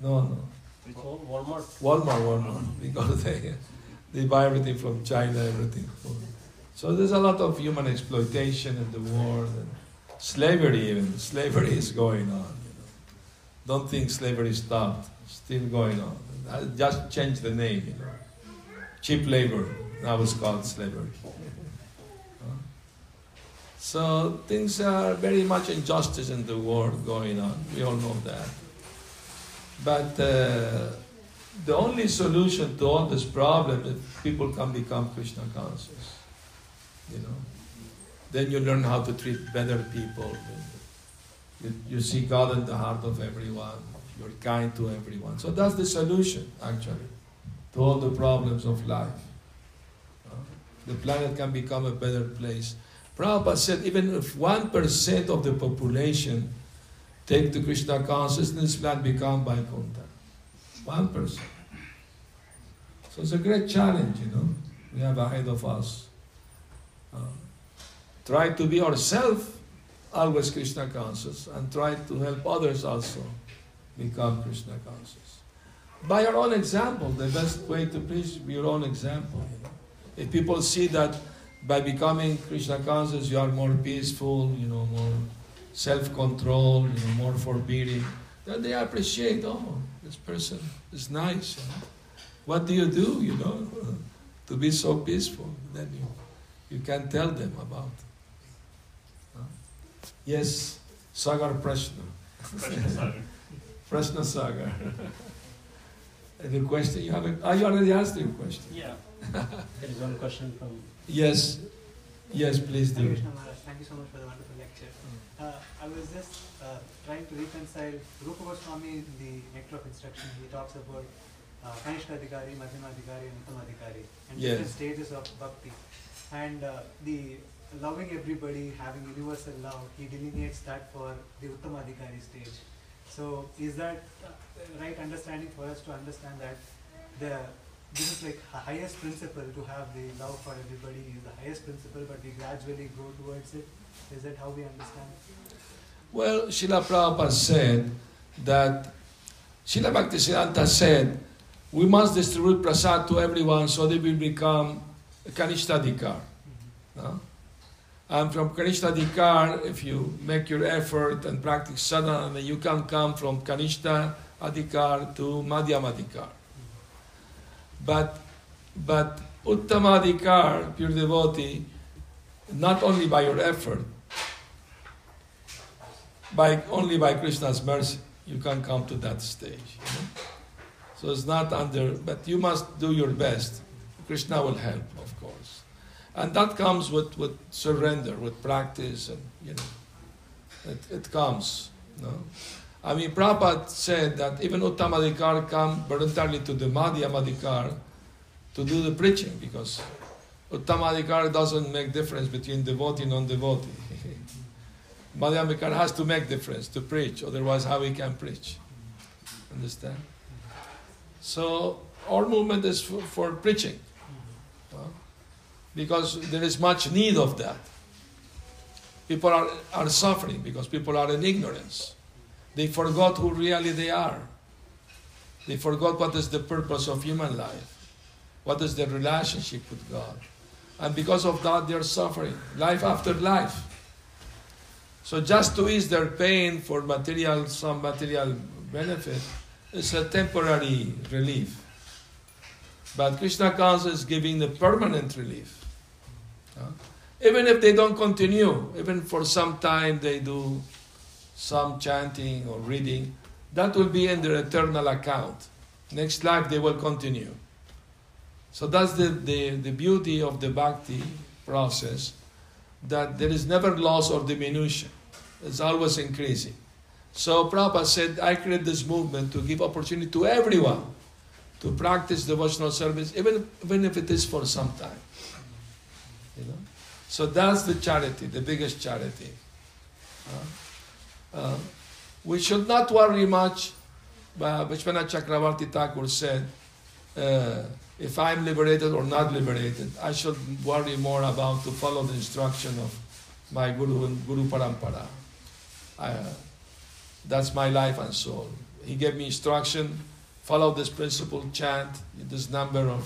No, no. Which one? Walmart. Walmart, Walmart, because they they buy everything from China, everything. From, so there's a lot of human exploitation in the world and slavery. Even slavery is going on. You know, don't think slavery stopped. Still going on. I just changed the name. You know, cheap labor now it's called slavery. So things are very much injustice in the world going on. We all know that. But uh, the only solution to all this problem is people can become Krishna conscious. You know, then you learn how to treat better people. You, you see God in the heart of everyone. You're kind to everyone. So that's the solution, actually, to all the problems of life. The planet can become a better place. Prabhupada said even if 1% of the population take the Krishna consciousness, planet become by Vaikuntha. 1%. So it's a great challenge, you know, we have ahead of us. Uh, try to be ourselves always Krishna conscious and try to help others also become Krishna conscious. By your own example, the best way to preach your own example. You know? If people see that by becoming Krishna conscious you are more peaceful, you know, more self-control, you know, more forbidding, then they appreciate, oh, this person is nice. You know? What do you do, you know, to be so peaceful? Then you, you can tell them about. Huh? Yes, Sagar Prashna. Prashna Sagar. Prashna Sagar. Any question you have? A, oh, you already asked your question. Yeah. There is one question from. Yes, yes, please do. Thank you so much for the wonderful lecture. Uh, I was just uh, trying to reconcile Rupa Goswami in the Nectar of Instruction. He talks about uh, Kanishta Adhikari, Madhyama Adhikari, and Uttama Adhikari, and Yes. different stages of bhakti. And uh, the loving everybody, having universal love, he delineates that for the Uttama Adhikari stage. So, is that uh, right understanding for us to understand that the this is like highest principle to have the love for everybody is the highest principle, but we gradually grow towards it. Is that how we understand? Well, Srila Prabhupada said that Srila Bhaktisiddhanta said we must distribute prasad to everyone so they will become Kanishtadikar. No? And from Kanishtadikar, if you make your effort and practice sadhana, you can come from Kanishta Adhikar to Madhyama Adhikar. But, but Uttama Adhikar, pure devotee, not only by your effort, by only by Krishna's mercy you can come to that stage. you know. So it's not under, but you must do your best. Krishna will help, and that comes with, with surrender, with practice, and you know, it, it comes. No, I mean Prabhupada said that even Uttamadikar come voluntarily to the Madhyamadikar to do the preaching because Uttamadikar doesn't make difference between devotee and non-devotee. Madhyamikar has to make difference to preach, otherwise how he can preach? Understand? So our movement is for, for preaching, because there is much need of that. People are, are suffering because people are in ignorance. They forgot who really they are. They forgot what is the purpose of human life. What is their relationship with God. And because of that, they are suffering life after life. So just to ease their pain for material, some material benefit, is a temporary relief. But Krishna consciousness is giving the permanent relief. Even if they don't continue, even for some time they do some chanting or reading, that will be in their eternal account. Next life they will continue. So that's the, the, the beauty of the bhakti process that there is never loss or diminution. It's always increasing. So Prabhupada said, I create this movement to give opportunity to everyone to practice devotional service, even, even if it is for some time. You know? So that's the charity, the biggest charity. Uh, uh, we should not worry much. Uh, Vishwanath Chakravarti Thakur said, uh, if I'm liberated or not liberated, I should worry more about to follow the instruction of my Guru and Guru Parampara. I, uh, that's my life and soul. He gave me instruction, follow this principle, chant this number of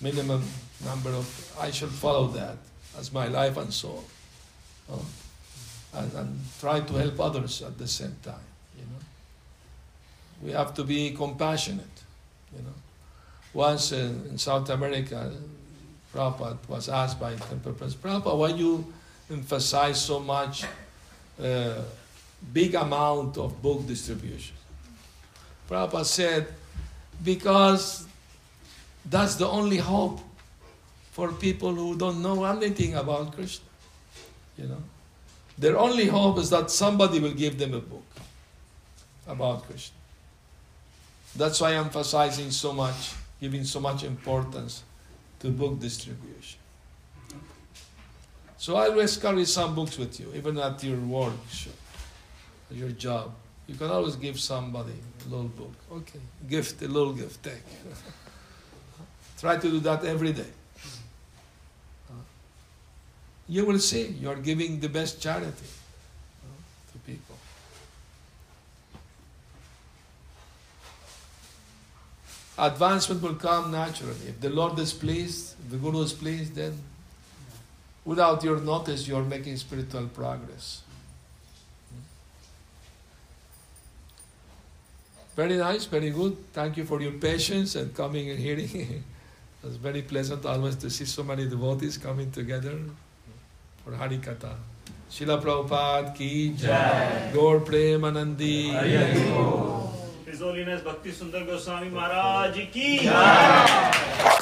minimum number of. I should follow that as my life and soul, uh, and, and try to help others at the same time. You know, we have to be compassionate. You know, once in, in South America, Prabhupada was asked by Temple Prince, Prabhupada, why you emphasize so much uh, big amount of book distribution? Prabhupada said, because that's the only hope for people who don't know anything about Krishna. You know? Their only hope is that somebody will give them a book about Krishna. That's why I'm emphasizing so much, giving so much importance to book distribution. So I always carry some books with you, even at your work, your job. You can always give somebody a little book. Okay, gift, a little gift, take. Try to do that every day. You will see you are giving the best charity to people. Advancement will come naturally. If the Lord is pleased, the Guru is pleased, then without your notice, you are making spiritual progress. Very nice, very good. Thank you for your patience and coming and hearing. it was very pleasant always to see so many devotees coming together for Hari Katha. Srila Prabhupada ki jai. Gaur Premanande. His Holiness Bhakti Sundar Goswami Maharaj ki jai.